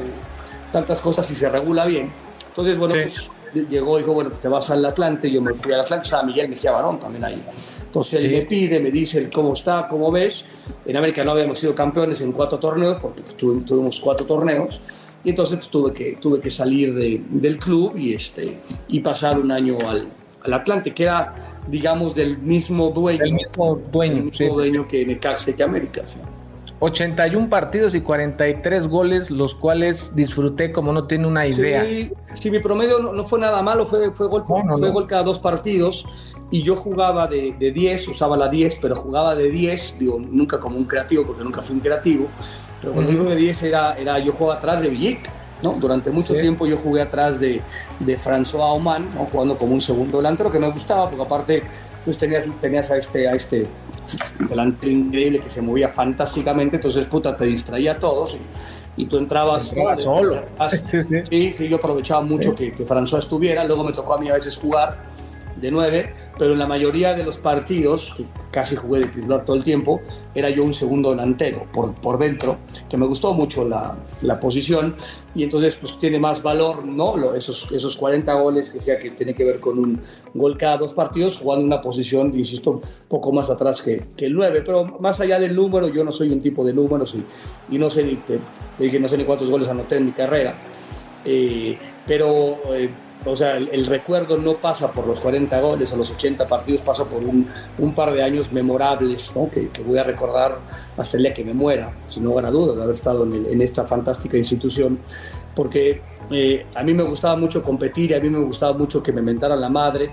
tantas cosas y se regula bien. Entonces, bueno, pues llegó y dijo, bueno, pues te vas al Atlante, yo me fui al Atlante, estaba Miguel Mejía Barón también ahí. Entonces él me pide, me dice cómo está, cómo ves. En América no habíamos sido campeones en cuatro torneos, porque pues, tuvimos cuatro torneos. Y entonces pues, tuve, que, tuve que salir de, del club y, este, y pasar un año al, al Atlante, que era, digamos, del mismo dueño. El mismo dueño. El mismo dueño que Necaxa y que América. ¿sí? 81 partidos y 43 goles, los cuales disfruté como no tiene una idea. Sí, sí mi promedio no, fue nada malo, fue, fue, gol, fue gol cada dos partidos y yo jugaba de, de, 10, usaba la 10, pero jugaba de 10, digo, nunca como un creativo, porque nunca fui un creativo, pero cuando digo de 10 era, era yo jugaba atrás de Villic, ¿no? Durante mucho tiempo yo jugué atrás de, de François ¿no? jugando como un segundo delantero, que me gustaba, porque aparte pues tenías, tenías a este, a este delantero increíble que se movía fantásticamente, entonces puta, te distraía a todos y, tú entrabas, solo. Sí, sí. sí, sí, yo aprovechaba mucho que, que François estuviera, luego me tocó a mí a veces jugar de nueve, pero en la mayoría de los partidos, casi jugué de titular todo el tiempo, era yo un segundo delantero por, por dentro, que me gustó mucho la, la posición y entonces pues tiene más valor, ¿no? esos, esos 40 goles que sea que tiene que ver con un gol cada dos partidos, jugando una posición, insisto, un poco más atrás que, que el 9, pero más allá del número, yo no soy un tipo de números y, y no sé ni, te, dije, no sé ni cuántos goles anoté en mi carrera, eh, pero... Eh, o sea, el, recuerdo no pasa por los 40 goles o los 80 partidos, pasa por un, par de años memorables que, voy a recordar hasta el día que me muera, sin lugar a dudas, de haber estado en, el, esta fantástica institución, porque eh, a mí me gustaba mucho competir, a mí me gustaba mucho que me mentaran la madre,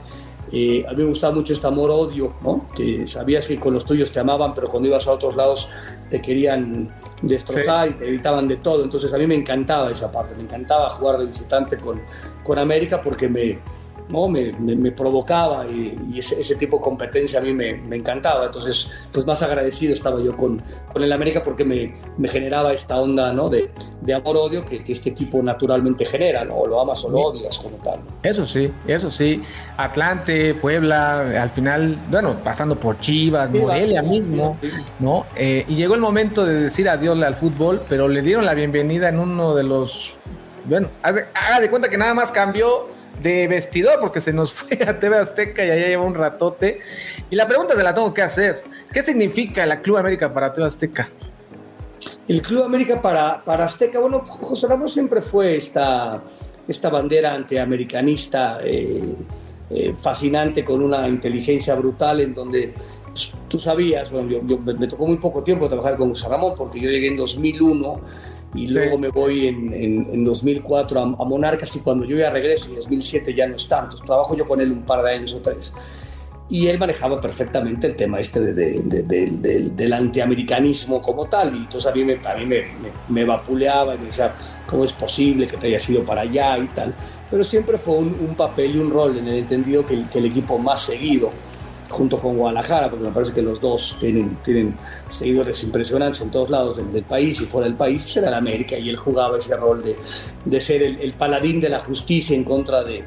eh, a mí me gustaba mucho este amor-odio, que sabías que con los tuyos te amaban, pero cuando ibas a otros lados te querían destrozar sí. y te gritaban de todo. Entonces a mí me encantaba esa parte, me encantaba jugar de visitante con, con América porque me, ¿no? me, me, me provocaba y, y ese, ese, tipo de competencia a mí me, me, encantaba. Entonces, pues más agradecido estaba yo con, con el América porque me, generaba esta onda ¿no? de, de amor-odio que, que, este equipo naturalmente genera, ¿no? O lo amas o lo odias como tal. Eso sí, eso sí. Atlante, Puebla, al final, bueno, pasando por Chivas, Chivas Morelia sí, mismo, sí, ¿no? Eh, y llegó el momento de decir adiós al fútbol, pero le dieron la bienvenida en uno de los bueno, haga de cuenta que nada más cambió de vestidor porque se nos fue a TV Azteca y allá lleva un ratote. Y la pregunta se la tengo que hacer. ¿Qué significa la Club América para TV Azteca? El Club América para, para Azteca, bueno, José Ramos siempre fue esta, esta bandera antiamericanista eh, eh, fascinante con una inteligencia brutal en donde pues, tú sabías, bueno, yo, yo, me tocó muy poco tiempo trabajar con José Ramón porque yo llegué en 2001 y luego sí. me voy en, en, en 2004 a, a, Monarcas y cuando yo ya regreso en 2007 ya no está, entonces trabajo yo con él un par de años o tres. Y él manejaba perfectamente el tema este de, de, de, del antiamericanismo como tal, y entonces a mí, me, a mí me, me, me, vapuleaba y me decía, ¿cómo es posible que te hayas ido para allá y tal? Pero siempre fue un, un papel y un rol en el entendido que que el equipo más seguido junto con Guadalajara, porque me parece que los dos tienen, tienen seguidores impresionantes en todos lados del, del país y fuera del país, pues era el América y él jugaba ese rol de, de ser el, el, paladín de la justicia en contra de,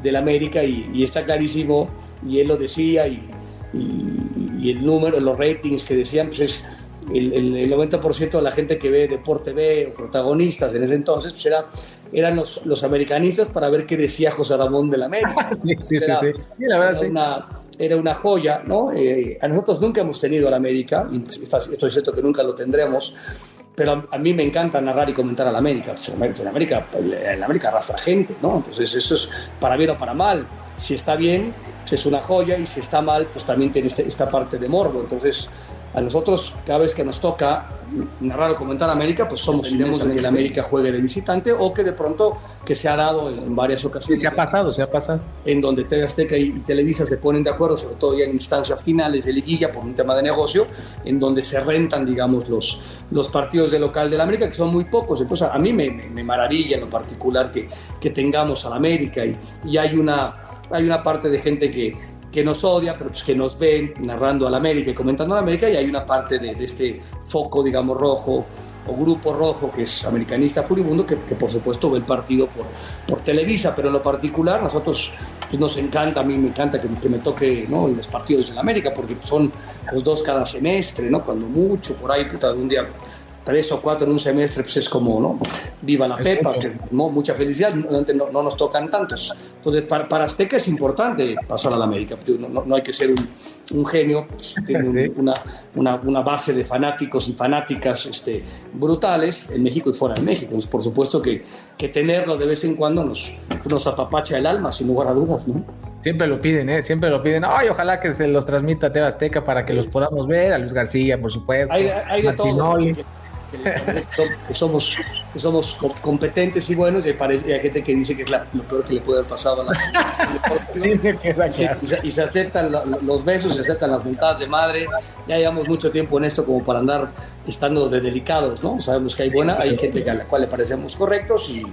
del América y, y, está clarísimo, y él lo decía, y, y, y, el número, los ratings que decían, pues es el, el, el 90% de la gente que ve Deporte B o protagonistas en ese entonces, pues era, eran los, los americanistas para ver qué decía José Ramón del América. sí, sí, era, sí, sí. la verdad, era una, era una joya, ¿no? Eh, a nosotros nunca hemos tenido al América, y estoy cierto que nunca lo tendremos, pero a, a, mí me encanta narrar y comentar al América. Pues en América, en América arrastra gente, ¿no? Entonces eso es para bien o para mal. Si está bien, pues es una joya, y si está mal, pues también tiene este, esta parte de morbo. Entonces, a nosotros, cada vez que nos toca narrar o comentar América, pues somos idemos en que el América juegue de visitante o que de pronto, que se ha dado en varias ocasiones. Sí, se ha pasado, se ha pasado. En donde TV Azteca y, y, Televisa se ponen de acuerdo, sobre todo ya en instancias finales de liguilla por un tema de negocio, en donde se rentan, digamos, los, los partidos de local del América, que son muy pocos. Entonces, a mí me, me, me maravilla en lo particular que, que tengamos al América y, y hay una, hay una parte de gente que, que nos odia, pero pues que nos ven narrando a la América y comentando a la América, y hay una parte de, de, este foco, digamos, rojo o grupo rojo que es americanista furibundo, que, que por supuesto ve el partido por, por, Televisa, pero en lo particular nosotros pues nos encanta, a mí me encanta que, que me toque ¿no? los partidos en la América, porque son los dos cada semestre, ¿no? cuando mucho, por ahí, puta, de un día tres o cuatro en un semestre, pues es como, ¿no? Viva la Pepa, que, ¿no? mucha felicidad, no, no, nos tocan tantos. Entonces, para, para, Azteca es importante pasar a la América, no, no hay que ser un, un genio, pues, tiene una, una, una, base de fanáticos y fanáticas este, brutales en México y fuera de México. Entonces, por supuesto que, que tenerlo de vez en cuando nos, nos apapacha el alma, sin lugar a dudas, ¿no? Siempre lo piden, ¿eh? Siempre lo piden. Ay, ojalá que se los transmita a TV Azteca para que los podamos ver. A Luis García, por supuesto. Hay, hay de todo que, somos, que somos competentes y buenos y hay, gente que dice que es lo peor que le puede haber pasado a la y, se, aceptan los besos, se aceptan las mentadas de madre. Ya llevamos mucho tiempo en esto como para andar estando de delicados, ¿no? Sabemos que hay buena, hay gente a la cual le parecemos correctos y,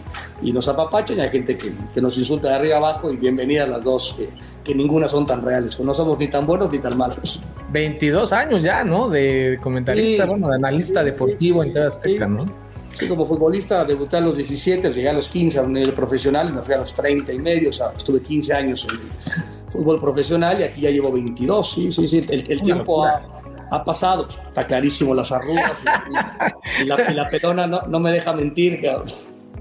y nos apapachan y hay gente que, que, nos insulta de arriba abajo y bienvenidas las dos, que, que ninguna son tan reales, no somos ni tan buenos ni tan malos. 22 años ya, ¿no? De comentarista, bueno, de analista deportivo en TV Azteca, ¿no? Sí, como futbolista debuté a los 17, llegué a los 15 a un nivel profesional, me fui a los 30 y medio, o sea, estuve 15 años en fútbol profesional y aquí ya llevo 22, sí, sí, sí, el, tiempo ha, ha, pasado, pues, está clarísimo las arrugas y, la, y pelona no, no, me deja mentir, cabrón.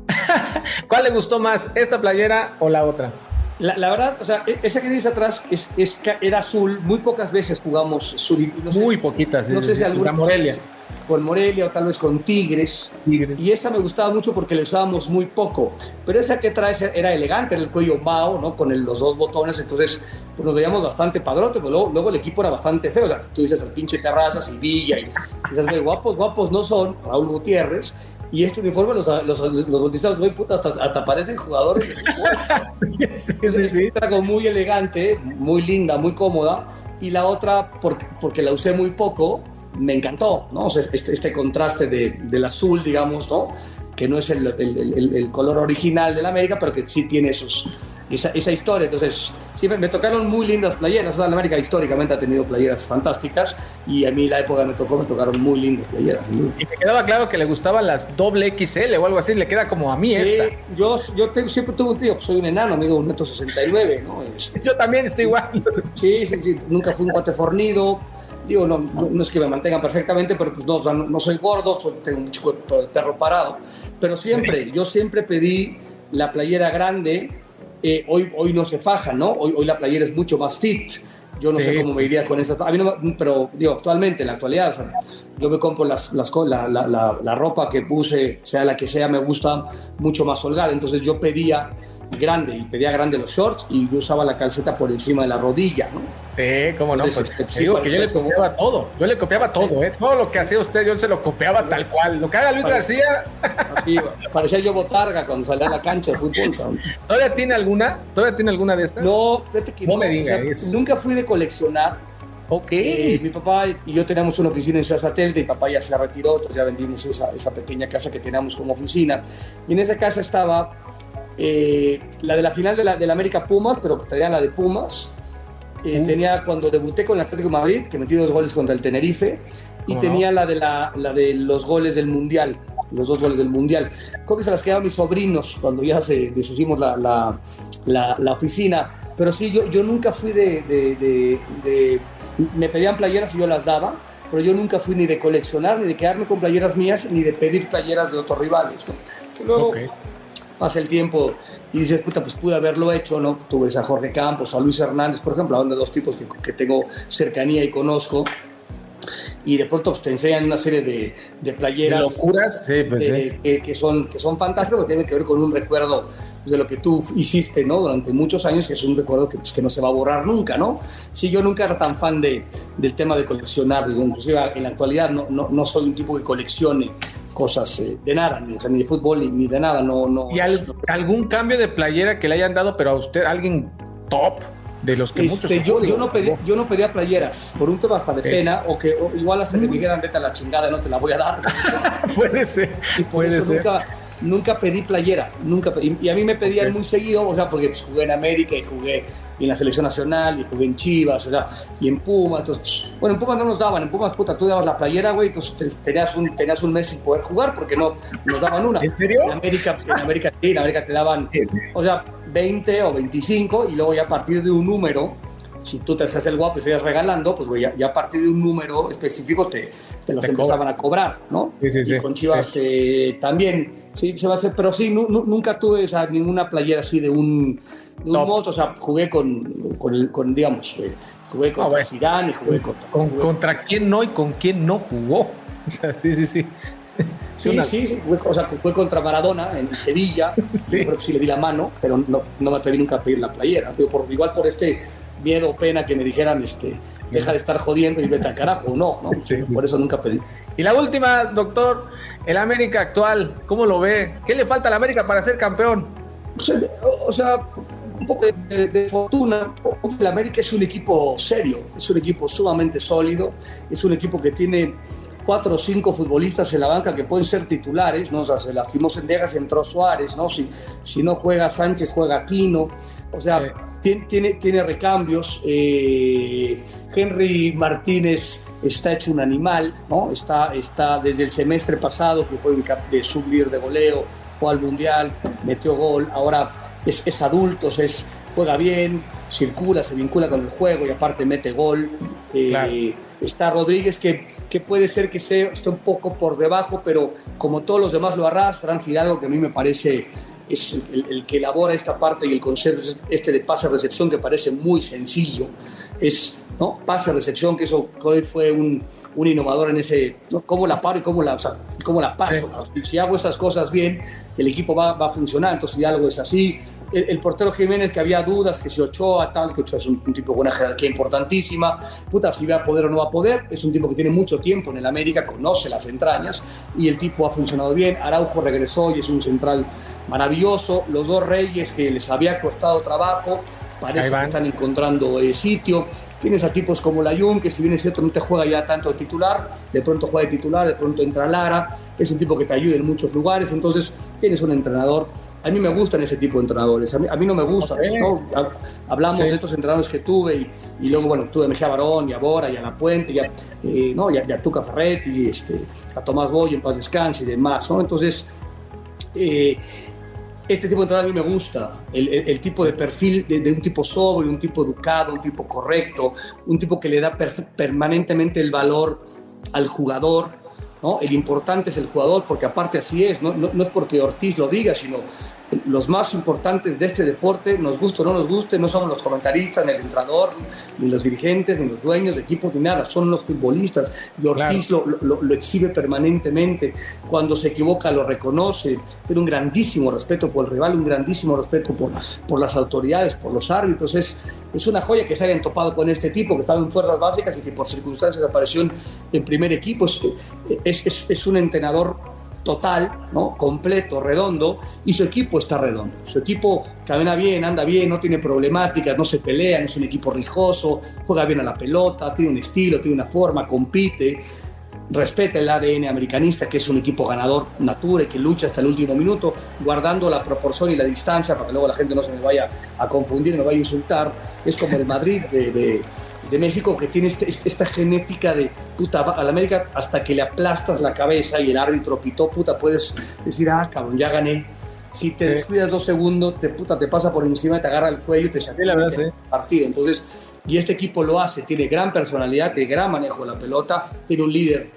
¿Cuál le gustó más, esta playera o la otra? La, la, verdad, o sea, e, esa que dice atrás es, es, era azul. Muy pocas veces jugamos azul. No sé, Muy poquitas. No sé si alguna. Morelia. Con Morelia o tal vez con Tigres. Tigres. Y esa me gustaba mucho porque la usábamos muy poco. Pero esa que traes era elegante, era el cuello Mao, ¿no? Con los dos botones. Entonces, pues nos veíamos bastante padrote. Pero luego, luego, el equipo era bastante feo. O sea, tú dices el pinche Terrazas y Villa. Y dices, guapos, guapos no son. Raúl Gutiérrez y este uniforme los, los, los muy puta, hasta, hasta, parecen jugadores de fútbol. sí, sí, Trago muy elegante, muy linda, muy cómoda. Y la otra, porque, porque la usé muy poco, me encantó, ¿no? O sea, este, este contraste de, del azul, digamos, ¿no? Que no es el, el, el, color original de la América, pero que sí tiene esos, esa, esa historia. Entonces, sí, me, tocaron muy lindas playeras. la América históricamente ha tenido playeras fantásticas y a mí la época me tocó, me tocaron muy lindas playeras. Y me quedaba claro que le gustaban las doble XL o algo así, le queda como a mí sí, Yo, yo tengo, siempre tuve un tío, pues soy un enano, amigo, un metro 69, ¿no? yo también estoy igual. Sí, sí, sí, nunca fui un guate fornido. Digo, no, no, es que me mantengan perfectamente, pero pues no, no, soy gordo, tengo un cuerpo de perro parado. Pero siempre, yo siempre pedí la playera grande eh, hoy, hoy no se faja, ¿no? Hoy, hoy la playera es mucho más fit. Yo no sé cómo me iría con esas. A mí no, pero digo, actualmente, en la actualidad, yo me compro las, las la, la, la, ropa que puse, sea la que sea, me gusta mucho más holgada. Entonces yo pedía grande y pedía grande los shorts y yo usaba la calceta por encima de la rodilla, ¿no? Sí, cómo no, pues, digo que yo le copiaba todo, yo le copiaba todo, ¿eh? Todo lo que hacía usted yo se lo copiaba tal cual, lo que haga Luis García. Así, parecía yo botarga cuando salía a la cancha de fútbol. ¿Todavía tiene alguna? ¿Todavía tiene alguna de estas? No, fíjate que no, me digas. nunca fui de coleccionar. Ok. Eh, mi papá y yo teníamos una oficina en Ciudad Satélite y papá ya se retiró, entonces ya vendimos esa, esa pequeña casa que teníamos como oficina. Y en esa casa estaba eh, la de la final de la, de la América Pumas, pero tenía la de Pumas. Eh, tenía cuando debuté con el Atlético de Madrid, que metí dos goles contra el Tenerife. Y tenía la de, la, la de los goles del Mundial, los dos goles del Mundial. Creo que se las quedaron mis sobrinos cuando ya se deshicimos la, la, la, oficina. Pero sí, yo, yo nunca fui de, de, de, Me pedían playeras y yo las daba, pero yo nunca fui ni de coleccionar, ni de quedarme con playeras mías, ni de pedir playeras de otros rivales. Que luego pasa el tiempo y dices, puta, pues pude haberlo hecho, ¿no? Tuve a Jorge Campos, a Luis Hernández, por ejemplo, hablando de dos tipos que, que tengo cercanía y conozco, y de pronto pues, te enseñan una serie de, de playeras. locuras, sí, pues, sí. que, son, que son fantásticas, que tienen que ver con un recuerdo pues, de lo que tú hiciste, ¿no? Durante muchos años, que es un recuerdo que, pues, que no se va a borrar nunca, ¿no? Sí, yo nunca era tan fan de, del tema de coleccionar, digo, inclusive en la actualidad no, no, no soy un tipo que coleccione cosas eh, de nada, ni, ni, de fútbol ni, de nada. No, no, ¿Y algún cambio de playera que le hayan dado, pero a usted, alguien top? De los que este, yo, yo, no pedía, yo no pedía playeras, por un tema hasta de pena, o que igual hasta que me dijeran, vete a la chingada, no te la voy a dar. puede ser. Y por eso Nunca, nunca pedí playera, nunca y, a mí me pedían muy seguido, o sea, porque pues, jugué en América y jugué en la selección nacional y jugué en Chivas, o sea, y en Pumas, entonces, pues, bueno, en Pumas no nos daban, en Pumas, puta, tú dabas la playera, güey, entonces tenías un, tenías un mes sin poder jugar porque no nos daban una. ¿En serio? En América, en América, en América te daban, o sea, 20 o 25 y luego ya a partir de un número si tú te haces el guapo y sigues regalando, pues ya, a partir de un número específico te, te los empezaban a cobrar, ¿no? Sí, sí, sí. Y con Chivas eh, también, sí, se va a hacer, pero sí, nunca tuve o ninguna playera así de un, de un o sea, jugué con, con, con digamos, eh, jugué ah, contra Zidane y jugué contra... ¿Contra quién no y con quién no jugó? O sea, sí, sí, sí. Sí, sí, sí, jugué, o sea, jugué contra Maradona en Sevilla, sí. sí le di la mano, pero no, no me atreví nunca a pedir la playera. Digo, por, igual por este miedo o pena que me dijeran, este, deja de estar jodiendo y vete al carajo, no, ¿no? Por eso nunca pedí. Y la última, doctor, el América actual, ¿cómo lo ve? ¿Qué le falta al América para ser campeón? O sea, un poco de, fortuna. El América es un equipo serio, es un equipo sumamente sólido, es un equipo que tiene cuatro o cinco futbolistas en la banca que pueden ser titulares, ¿no? O sea, se lastimó Sendejas, entró Suárez, ¿no? Si, si no juega Sánchez, juega Quino. O sea, tiene, tiene, recambios. Eh, Henry Martínez está hecho un animal, ¿no? Está, está desde el semestre pasado, que fue de sublíder de goleo, fue al Mundial, metió gol, ahora es, es adulto, es, juega bien, circula, se vincula con el juego y aparte mete gol. Eh, está Rodríguez, que, que, puede ser que sea, esté un poco por debajo, pero como todos los demás lo arrastran, Fidalgo, que a mí me parece es el, que elabora esta parte y el concepto este de pase-recepción que parece muy sencillo. Es ¿no? pase-recepción, que eso fue un, un, innovador en ese, ¿no? cómo la paro y cómo la, cómo la paso. Si hago esas cosas bien, el equipo va, va a funcionar, entonces si algo es así, el, portero Jiménez, que había dudas, que si Ochoa, tal, que Ochoa es un, tipo con una jerarquía importantísima, puta, si va a poder o no va a poder, es un tipo que tiene mucho tiempo en el América, conoce las entrañas, y el tipo ha funcionado bien, Araujo regresó y es un central maravilloso, los dos Reyes que les había costado trabajo, parece que están encontrando el sitio, tienes a tipos como Layun, que si bien es cierto no te juega ya tanto de titular, de pronto juega de titular, de pronto entra Lara, es un tipo que te ayuda en muchos lugares, entonces tienes un entrenador a mí me gustan ese tipo de entrenadores. A mí, no me gustan. Hablamos de estos entrenadores que tuve y, luego, bueno, tuve a Mejía Barón y a Bora y a La Puente y a, eh, ¿no? y a, Tuca Ferretti, este, a Tomás Boy en paz descanse y demás. ¿no? Entonces, eh, este tipo de entrenador a mí me gusta. El, tipo de perfil de, un tipo sobrio, un tipo educado, un tipo correcto, un tipo que le da permanentemente el valor al jugador el importante es el jugador, porque aparte así es, no, no, es porque Ortiz lo diga, sino los más importantes de este deporte, nos guste o no nos guste, no somos los comentaristas, ni el entrenador, ni los dirigentes, ni los dueños de equipos, ni nada, son los futbolistas. Y Ortiz lo, lo, exhibe permanentemente. Cuando se equivoca lo reconoce. Tiene un grandísimo respeto por el rival, un grandísimo respeto por, por las autoridades, por los árbitros. Es, es una joya que se hayan topado con este tipo que estaba en fuerzas básicas y que por circunstancias apareció en, primer equipo. Es, es, es un entrenador total, ¿no? completo, redondo, y su equipo está redondo. Su equipo camina bien, anda bien, no tiene problemáticas, no se pelea, es un equipo rijoso, juega bien a la pelota, tiene un estilo, tiene una forma, compite, respeta el ADN americanista, que es un equipo ganador nature, que lucha hasta el último minuto, guardando la proporción y la distancia para que luego la gente no se me vaya a confundir, no vaya a insultar. Es como el Madrid de de México que tiene este, esta genética de puta, al América hasta que le aplastas la cabeza y el árbitro pitó, puta, puedes decir, ah, cabrón, ya gané. Si te descuidas dos segundos, te, puta, te pasa por encima, te agarra el cuello y te saca el partido. Entonces, y este equipo lo hace, tiene gran personalidad, tiene gran manejo de la pelota, tiene un líder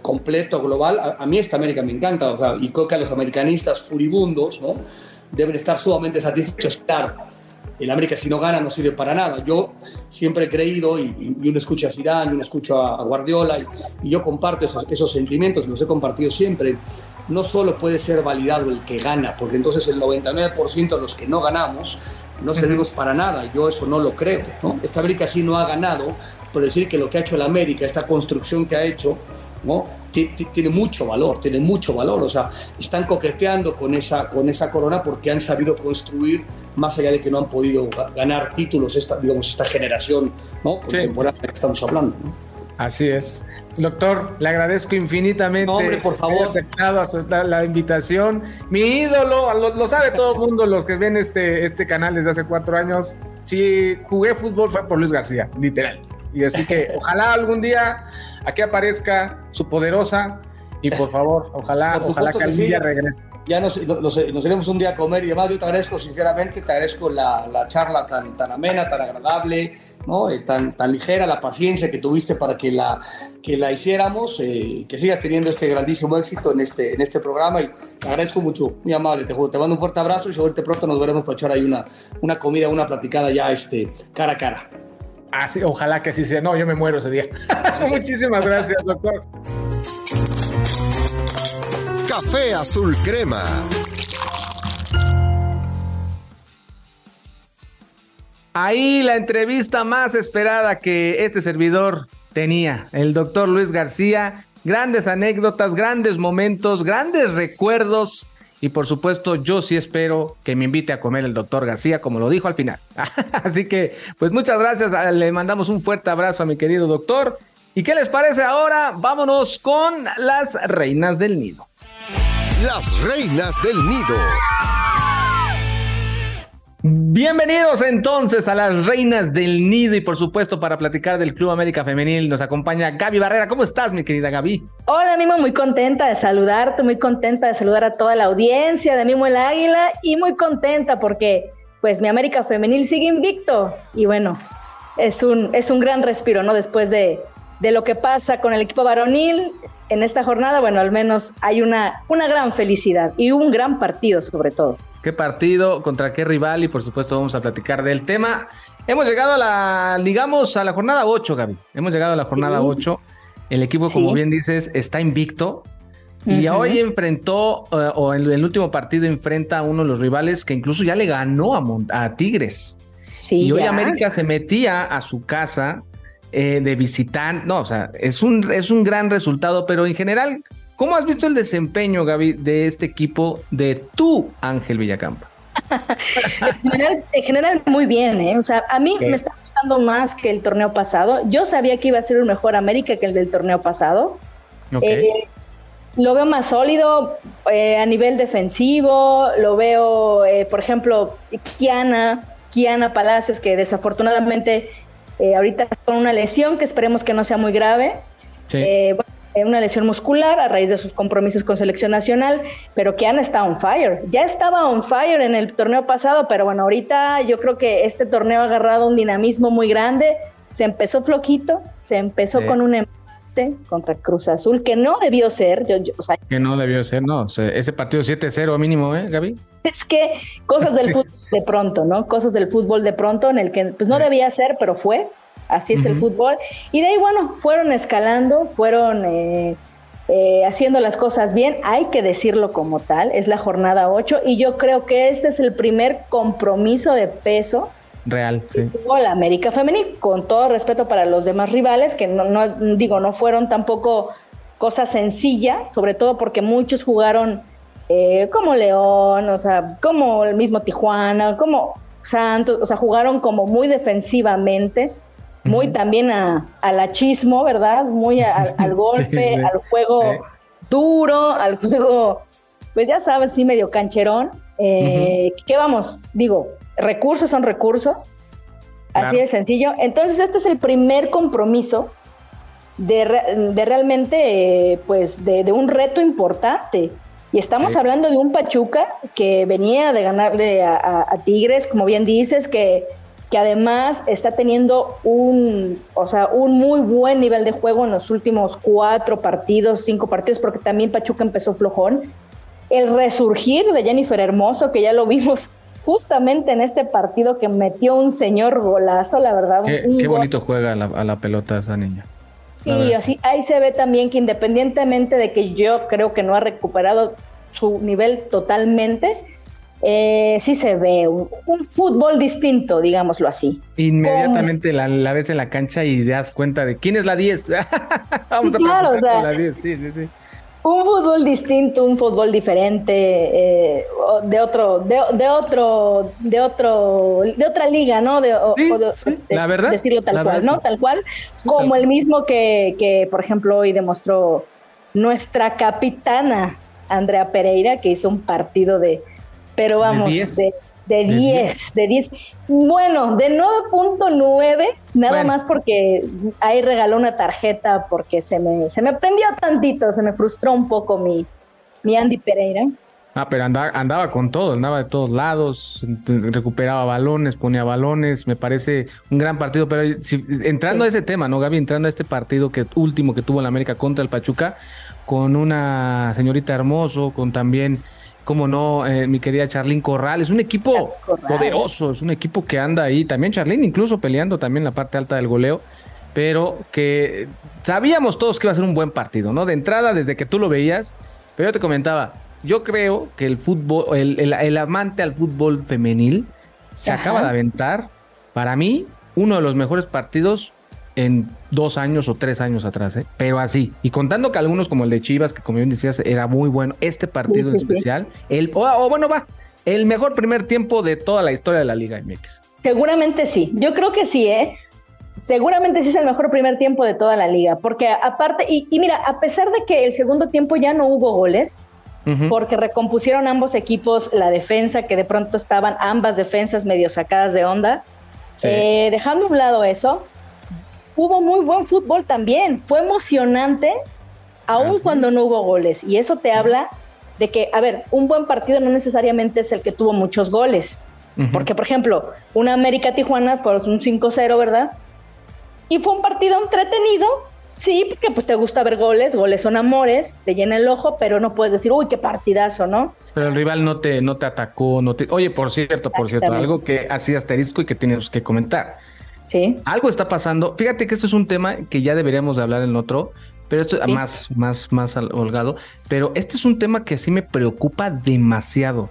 completo, global. A, mí esta América me encanta, o sea, y creo que a los americanistas furibundos, ¿no? Deben estar sumamente satisfechos. Claro, el América si no gana no sirve para nada. Yo siempre he creído, y, uno escucha a Zidane, y uno escucha a, Guardiola, y, yo comparto esos, esos, sentimientos, los he compartido siempre. No solo puede ser validado el que gana, porque entonces el 99% de los que no ganamos no servimos para nada. Yo eso no lo creo. ¿no? Esta América sí no ha ganado, por decir que lo que ha hecho el América, esta construcción que ha hecho, ¿no? tiene mucho valor, tiene mucho valor. O sea, están coqueteando con esa, con esa corona porque han sabido construir, más allá de que no han podido ganar títulos, esta, digamos, esta generación ¿no? contemporánea que estamos hablando. Así es. Doctor, le agradezco infinitamente. No, hombre, por favor. aceptado aceptar la invitación. Mi ídolo, lo, sabe todo el mundo, los que ven este, este canal desde hace cuatro años. Si jugué fútbol fue por Luis García, literal. Y así que ojalá algún día aquí aparezca su poderosa y por favor, ojalá, ojalá que, día regrese. Ya nos, iremos un día a comer y demás. Yo te agradezco, sinceramente, te agradezco la, charla tan, tan amena, tan agradable, ¿no? Eh, tan, tan ligera la paciencia que tuviste para que la, que la hiciéramos, eh, que sigas teniendo este grandísimo éxito en este, en este programa y te agradezco mucho, muy amable, te, te mando un fuerte abrazo y seguramente pronto nos veremos para echar ahí una, una comida, una platicada ya este, cara a cara. Ojalá que así sea. No, yo me muero ese día. Muchísimas gracias, doctor. Café Azul Crema. Ahí la entrevista más esperada que este servidor tenía, el doctor Luis García. Grandes anécdotas, grandes momentos, grandes recuerdos. Y por supuesto, yo sí espero que me invite a comer el doctor García, como lo dijo al final. Así que, pues muchas gracias. Le mandamos un fuerte abrazo a mi querido doctor. ¿Y qué les parece ahora? Vámonos con las reinas del nido. Las reinas del nido. Bienvenidos entonces a las Reinas del Nido y por supuesto para platicar del Club América Femenil nos acompaña Gaby Barrera. ¿Cómo estás mi querida Gaby? Hola Mimo, muy contenta de saludarte, muy contenta de saludar a toda la audiencia de Mimo el Águila y muy contenta porque pues mi América Femenil sigue invicto y bueno, es un, es un gran respiro, ¿no? Después de, de lo que pasa con el equipo varonil en esta jornada, bueno, al menos hay una, una gran felicidad y un gran partido sobre todo qué partido, contra qué rival y por supuesto vamos a platicar del tema. Hemos llegado a la, digamos, a la jornada 8, Gaby. Hemos llegado a la jornada 8. El equipo, como bien dices, está invicto. Y hoy enfrentó, eh, o en el último partido enfrenta a uno de los rivales que incluso ya le ganó a, Tigres. Sí, y hoy América se metía a su casa eh, de visitante. No, o sea, es un, es un gran resultado, pero en general, ¿Cómo has visto el desempeño, Gaby, de este equipo de tu Ángel Villacampa? en, general, muy bien, ¿eh? O sea, a mí me está gustando más que el torneo pasado. Yo sabía que iba a ser un mejor América que el del torneo pasado. Eh, lo veo más sólido eh, a nivel defensivo. Lo veo, eh, por ejemplo, Kiana, Kiana Palacios, que desafortunadamente ahorita con una lesión que esperemos que no sea muy grave. Sí. Bueno, una lesión muscular a raíz de sus compromisos con selección nacional, pero que han estado on fire. Ya estaba on fire en el torneo pasado, pero bueno, ahorita yo creo que este torneo ha agarrado un dinamismo muy grande. Se empezó floquito, se empezó con un empate contra Cruz Azul, que no debió ser. Yo, que no debió ser, no. ese partido 7-0 mínimo, ¿eh, Gaby? Es que cosas del fútbol de pronto, ¿no? Cosas del fútbol de pronto en el que pues no debía ser, pero fue así es el fútbol. Y de ahí, bueno, fueron escalando, fueron eh, eh, haciendo las cosas bien, hay que decirlo como tal, es la jornada 8 y yo creo que este es el primer compromiso de peso. Real, sí. Tuvo la América Femenil, con todo respeto para los demás rivales, que no, digo, no fueron tampoco cosa sencilla, sobre todo porque muchos jugaron eh, como León, o sea, como el mismo Tijuana, como Santos, o sea, jugaron como muy defensivamente muy también a, al achismo, ¿verdad? Muy al golpe, al juego duro, al juego, pues ya sabes, sí, medio cancherón. Eh, ¿Qué vamos? Digo, recursos son recursos, así de sencillo. Entonces, este es el primer compromiso de, realmente, pues, de, un reto importante. Y estamos hablando de un Pachuca que venía de ganarle a Tigres, como bien dices, que que además está teniendo un, o sea, un muy buen nivel de juego en los últimos cuatro partidos, cinco partidos, porque también Pachuca empezó flojón. El resurgir de Jennifer Hermoso, que ya lo vimos justamente en este partido que metió un señor golazo, la verdad. Qué, bonito juega a la, pelota esa niña. Y así ahí se ve también que independientemente de que yo creo que no ha recuperado su nivel totalmente, eh, sí se ve un, fútbol distinto, digámoslo así. Inmediatamente la, ves en la cancha y te das cuenta de quién es la 10. Vamos a claro, o sea, la 10, sí, sí, sí. Un fútbol distinto, un fútbol diferente, eh, de otro, de, otro, de otro, de otra liga, ¿no? De, este, la verdad. Decirlo tal cual, ¿no? Tal cual, como el mismo que, que, por ejemplo, hoy demostró nuestra capitana Andrea Pereira, que hizo un partido de, pero vamos, de 10, de 10. Bueno, de 9.9, nada más porque ahí regaló una tarjeta porque se me, se me prendió tantito, se me frustró un poco mi, mi Andy Pereira. Ah, pero andaba, andaba con todo, andaba de todos lados, recuperaba balones, ponía balones, me parece un gran partido, pero si, entrando a ese tema, ¿no, Gaby? Entrando a este partido que último que tuvo en América contra el Pachuca, con una señorita hermoso, con también, como no, eh, mi querida Charlín Corral, es un equipo poderoso, es un equipo que anda ahí, también Charlín incluso peleando también la parte alta del goleo, pero que sabíamos todos que iba a ser un buen partido, ¿no? De entrada, desde que tú lo veías, pero yo te comentaba, yo creo que el fútbol, el, amante al fútbol femenil se acaba de aventar, para mí, uno de los mejores partidos en dos años o tres años atrás, ¿eh? pero así. Y contando que algunos como el de Chivas, que como bien decías, era muy bueno, este partido en especial, el, o, bueno, va, el mejor primer tiempo de toda la historia de la Liga MX. Seguramente sí, yo creo que sí, ¿eh? Seguramente sí es el mejor primer tiempo de toda la liga, porque aparte, y, y mira, a pesar de que el segundo tiempo ya no hubo goles, porque recompusieron ambos equipos la defensa, que de pronto estaban ambas defensas medio sacadas de onda. Eh, dejando a un lado eso, hubo muy buen fútbol también. Fue emocionante, aun cuando no hubo goles. Y eso te habla de que, a ver, un buen partido no necesariamente es el que tuvo muchos goles. Porque, por ejemplo, una América Tijuana fue un 5-0, ¿verdad? Y fue un partido entretenido, Sí, porque pues te gusta ver goles, goles son amores, te llena el ojo, pero no puedes decir, uy, qué partidazo, ¿no? Pero el rival no te, no te atacó, no te... Oye, por cierto, por cierto, algo que así asterisco y que tienes que comentar. Sí. Algo está pasando. Fíjate que esto es un tema que ya deberíamos de hablar en otro, pero esto es más, más, más holgado. Pero este es un tema que sí me preocupa demasiado.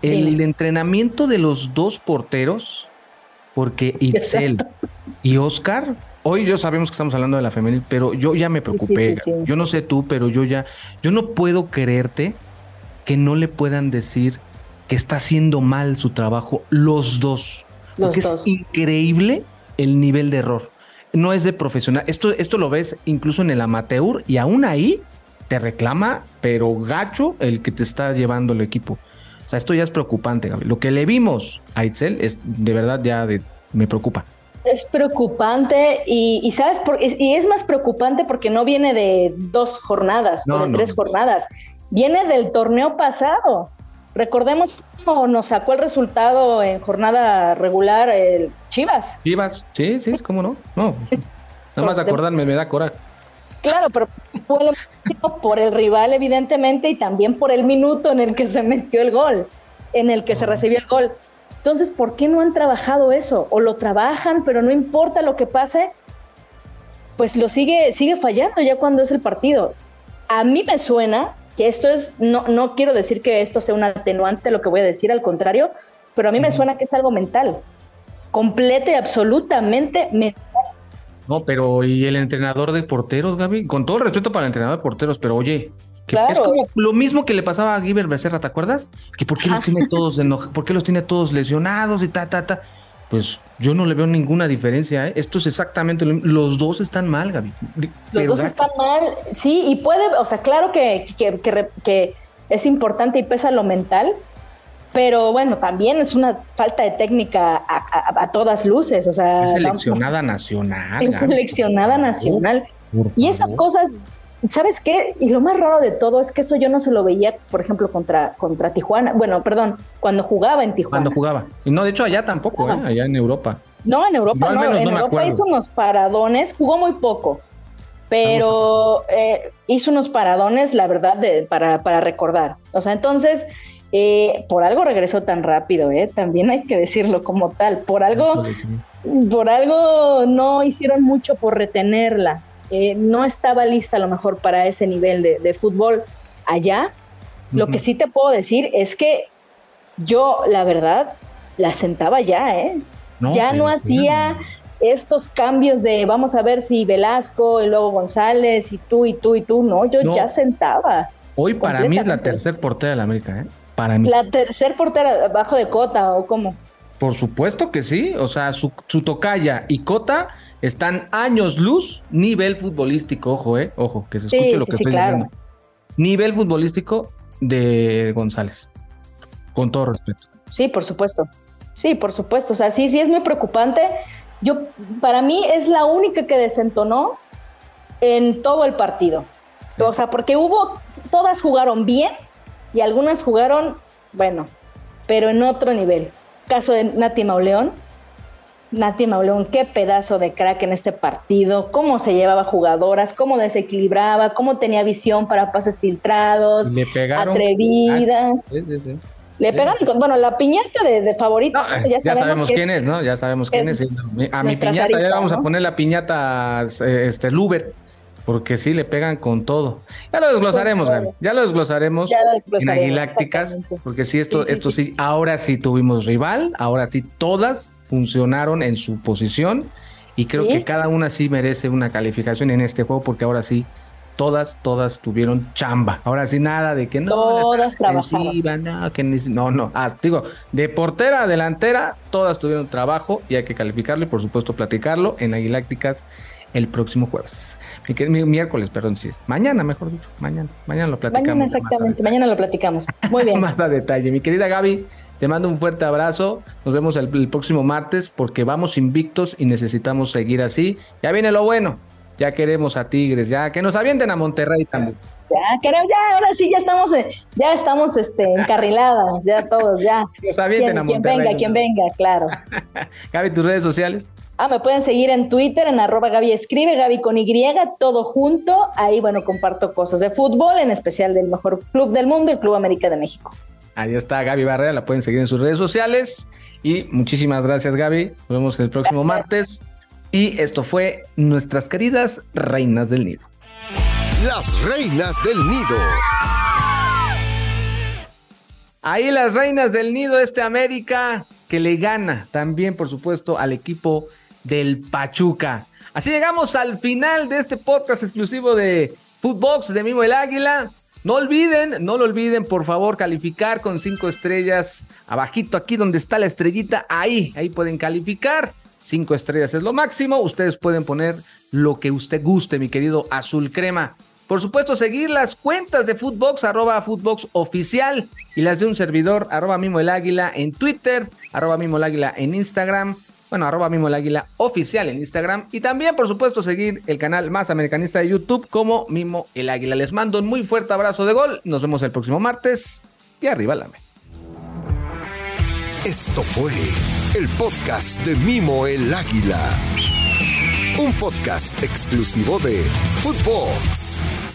El entrenamiento de los dos porteros, porque Itzel y Oscar hoy yo sabemos que estamos hablando de la femenil, pero yo ya me preocupé. yo no sé tú, pero yo ya, yo no puedo creerte que no le puedan decir que está haciendo mal su trabajo los dos. porque es increíble el nivel de error. No es de profesional. Esto, esto lo ves incluso en el amateur y aún ahí te reclama, pero gacho el que te está llevando el equipo. O sea, esto ya es preocupante, Gabriel. Lo que le vimos a Itzel es de verdad ya me preocupa. Es preocupante y, sabes, por, y es más preocupante porque no viene de dos jornadas o de tres jornadas, viene del torneo pasado. Recordemos cómo nos sacó el resultado en jornada regular el Chivas. Chivas, sí, sí, cómo no. No, nada más de acordarme me da coraje. Claro, pero por el rival, evidentemente, y también por el minuto en el que se metió el gol, en el que se recibió el gol. Entonces, ¿por qué no han trabajado eso? O lo trabajan, pero no importa lo que pase, pues lo sigue, sigue fallando ya cuando es el partido. A mí me suena que esto es, no, no quiero decir que esto sea un atenuante lo que voy a decir, al contrario, pero a mí me suena que es algo mental, completa y absolutamente mental. No, pero ¿y el entrenador de porteros, Gaby? Con todo el respeto para el entrenador de porteros, pero oye, es como lo mismo que le pasaba a Giver Becerra, ¿te acuerdas? Que por qué los tiene todos por qué los tiene todos lesionados y ta, ta, ta. Pues yo no le veo ninguna diferencia. ¿eh? Esto es exactamente lo mismo. Los dos están mal, Gaby. Los dos están mal, sí, y puede, o sea, claro que, que, es importante y pesa lo mental, pero bueno, también es una falta de técnica a, todas luces. O sea, es seleccionada nacional. Es seleccionada nacional. Y esas cosas ¿Sabes qué? Y lo más raro de todo es que eso yo no se lo veía, por ejemplo, contra, contra Tijuana. Bueno, perdón, cuando jugaba en Tijuana. Cuando jugaba. Y no, de hecho, allá tampoco, ¿eh? allá en Europa. No, en Europa no. En Europa hizo unos paradones, jugó muy poco. Pero eh, hizo unos paradones, la verdad, de, para, para recordar. O sea, entonces, eh, por algo regresó tan rápido, ¿eh? También hay que decirlo como tal. Por algo, por algo no hicieron mucho por retenerla. Eh, no estaba lista a lo mejor para ese nivel de, fútbol allá. Lo que sí te puedo decir es que yo, la verdad, la sentaba ya, ¿eh? ya no hacía estos cambios de vamos a ver si Velasco y luego González y tú y tú y tú, no, yo ya sentaba. Hoy para mí es la tercer portera de la América, ¿eh? Para mí. La tercer portera bajo de Cota o cómo. Por supuesto que sí, o sea, su, su tocaya y Cota están años luz, nivel futbolístico, ojo, eh, ojo, que se escuche lo que estoy diciendo. Nivel futbolístico de González, con todo respeto. Sí, por supuesto. Sí, por supuesto. O sea, sí, sí es muy preocupante. Yo, para mí es la única que desentonó en todo el partido. O sea, porque hubo, todas jugaron bien, y algunas jugaron, bueno, pero en otro nivel. Caso de Nati Mauleón. Nati Mauleón, qué pedazo de crack en este partido, cómo se llevaba jugadoras, cómo desequilibraba, cómo tenía visión para pases filtrados, Le pegaron. atrevida. Ah, sí, sí, sí. Le pegaron con, bueno, la piñata de, de favorito, No, ya, ya, sabemos, quién es, ¿no? Ya sabemos quién es es. A mi piñata, ya le Sarita, vamos a poner la piñata eh, este Luber, porque sí le pegan con todo. Ya lo desglosaremos. Gaby. Ya lo desglosaremos Ya lo en Aguilácticas, porque sí, esto, Sí, sí, esto sí, ahora sí tuvimos rival, ahora sí todas funcionaron en su posición y creo Sí. que cada una sí merece una calificación en este juego, porque ahora sí todas, todas tuvieron chamba. Ahora sí, nada de que no. Todas trabajaron. No, que ni- no, no. Ah, digo, de portera a delantera, todas tuvieron trabajo y hay que calificarlo y por supuesto platicarlo en Aguilácticas el próximo jueves. Mi- miércoles, perdón, sí. Mañana, mejor dicho. Mañana. Mañana lo platicamos. Mañana exactamente, mañana lo platicamos. Muy bien. más a detalle. Mi querida Gaby, te mando un fuerte abrazo. Nos vemos el, el próximo martes porque vamos invictos y necesitamos seguir así. Ya viene lo bueno. Ya queremos a Tigres, ya que nos avienten a Monterrey también. Ya, queremos, ya, ahora sí, ya estamos, eh, ya estamos este, encarriladas, ya todos, ya. Que nos avienten Quien, a quien Monterrey. venga, quien venga, claro. Gaby, tus redes sociales. Ah, me pueden seguir en Twitter, en arroba Gaby Escribe, Gaby con Y, todo junto. Ahí, bueno, comparto cosas de fútbol, en especial del mejor club del mundo, el Club América de México. Ahí está Gaby Barrera, la pueden seguir en sus redes sociales. Y muchísimas gracias, Gaby. Nos vemos el próximo martes. Y esto fue nuestras queridas reinas del nido. Las reinas del nido. Ahí las reinas del nido este América que le gana también, por supuesto, al equipo del Pachuca. Así llegamos al final de este podcast exclusivo de Footbox de Mimo el Águila. No olviden, no lo olviden, por favor, calificar con cinco estrellas abajito aquí donde está la estrellita. Ahí, ahí pueden calificar. Cinco estrellas es lo máximo. Ustedes pueden poner lo que usted guste, mi querido Azul Crema. Por supuesto, seguir las cuentas de Footbox, arroba Footbox oficial y las de un servidor, arroba Mimo el Águila en Twitter, arroba Mimo el Águila en Instagram, bueno, arroba Mimo el Águila oficial en Instagram y también, por supuesto, seguir el canal más americanista de YouTube como Mimo el Águila. Les mando un muy fuerte abrazo de gol, nos vemos el próximo martes y arriba la me. Esto fue el podcast de Mimo el Águila. Un podcast exclusivo de Footbox.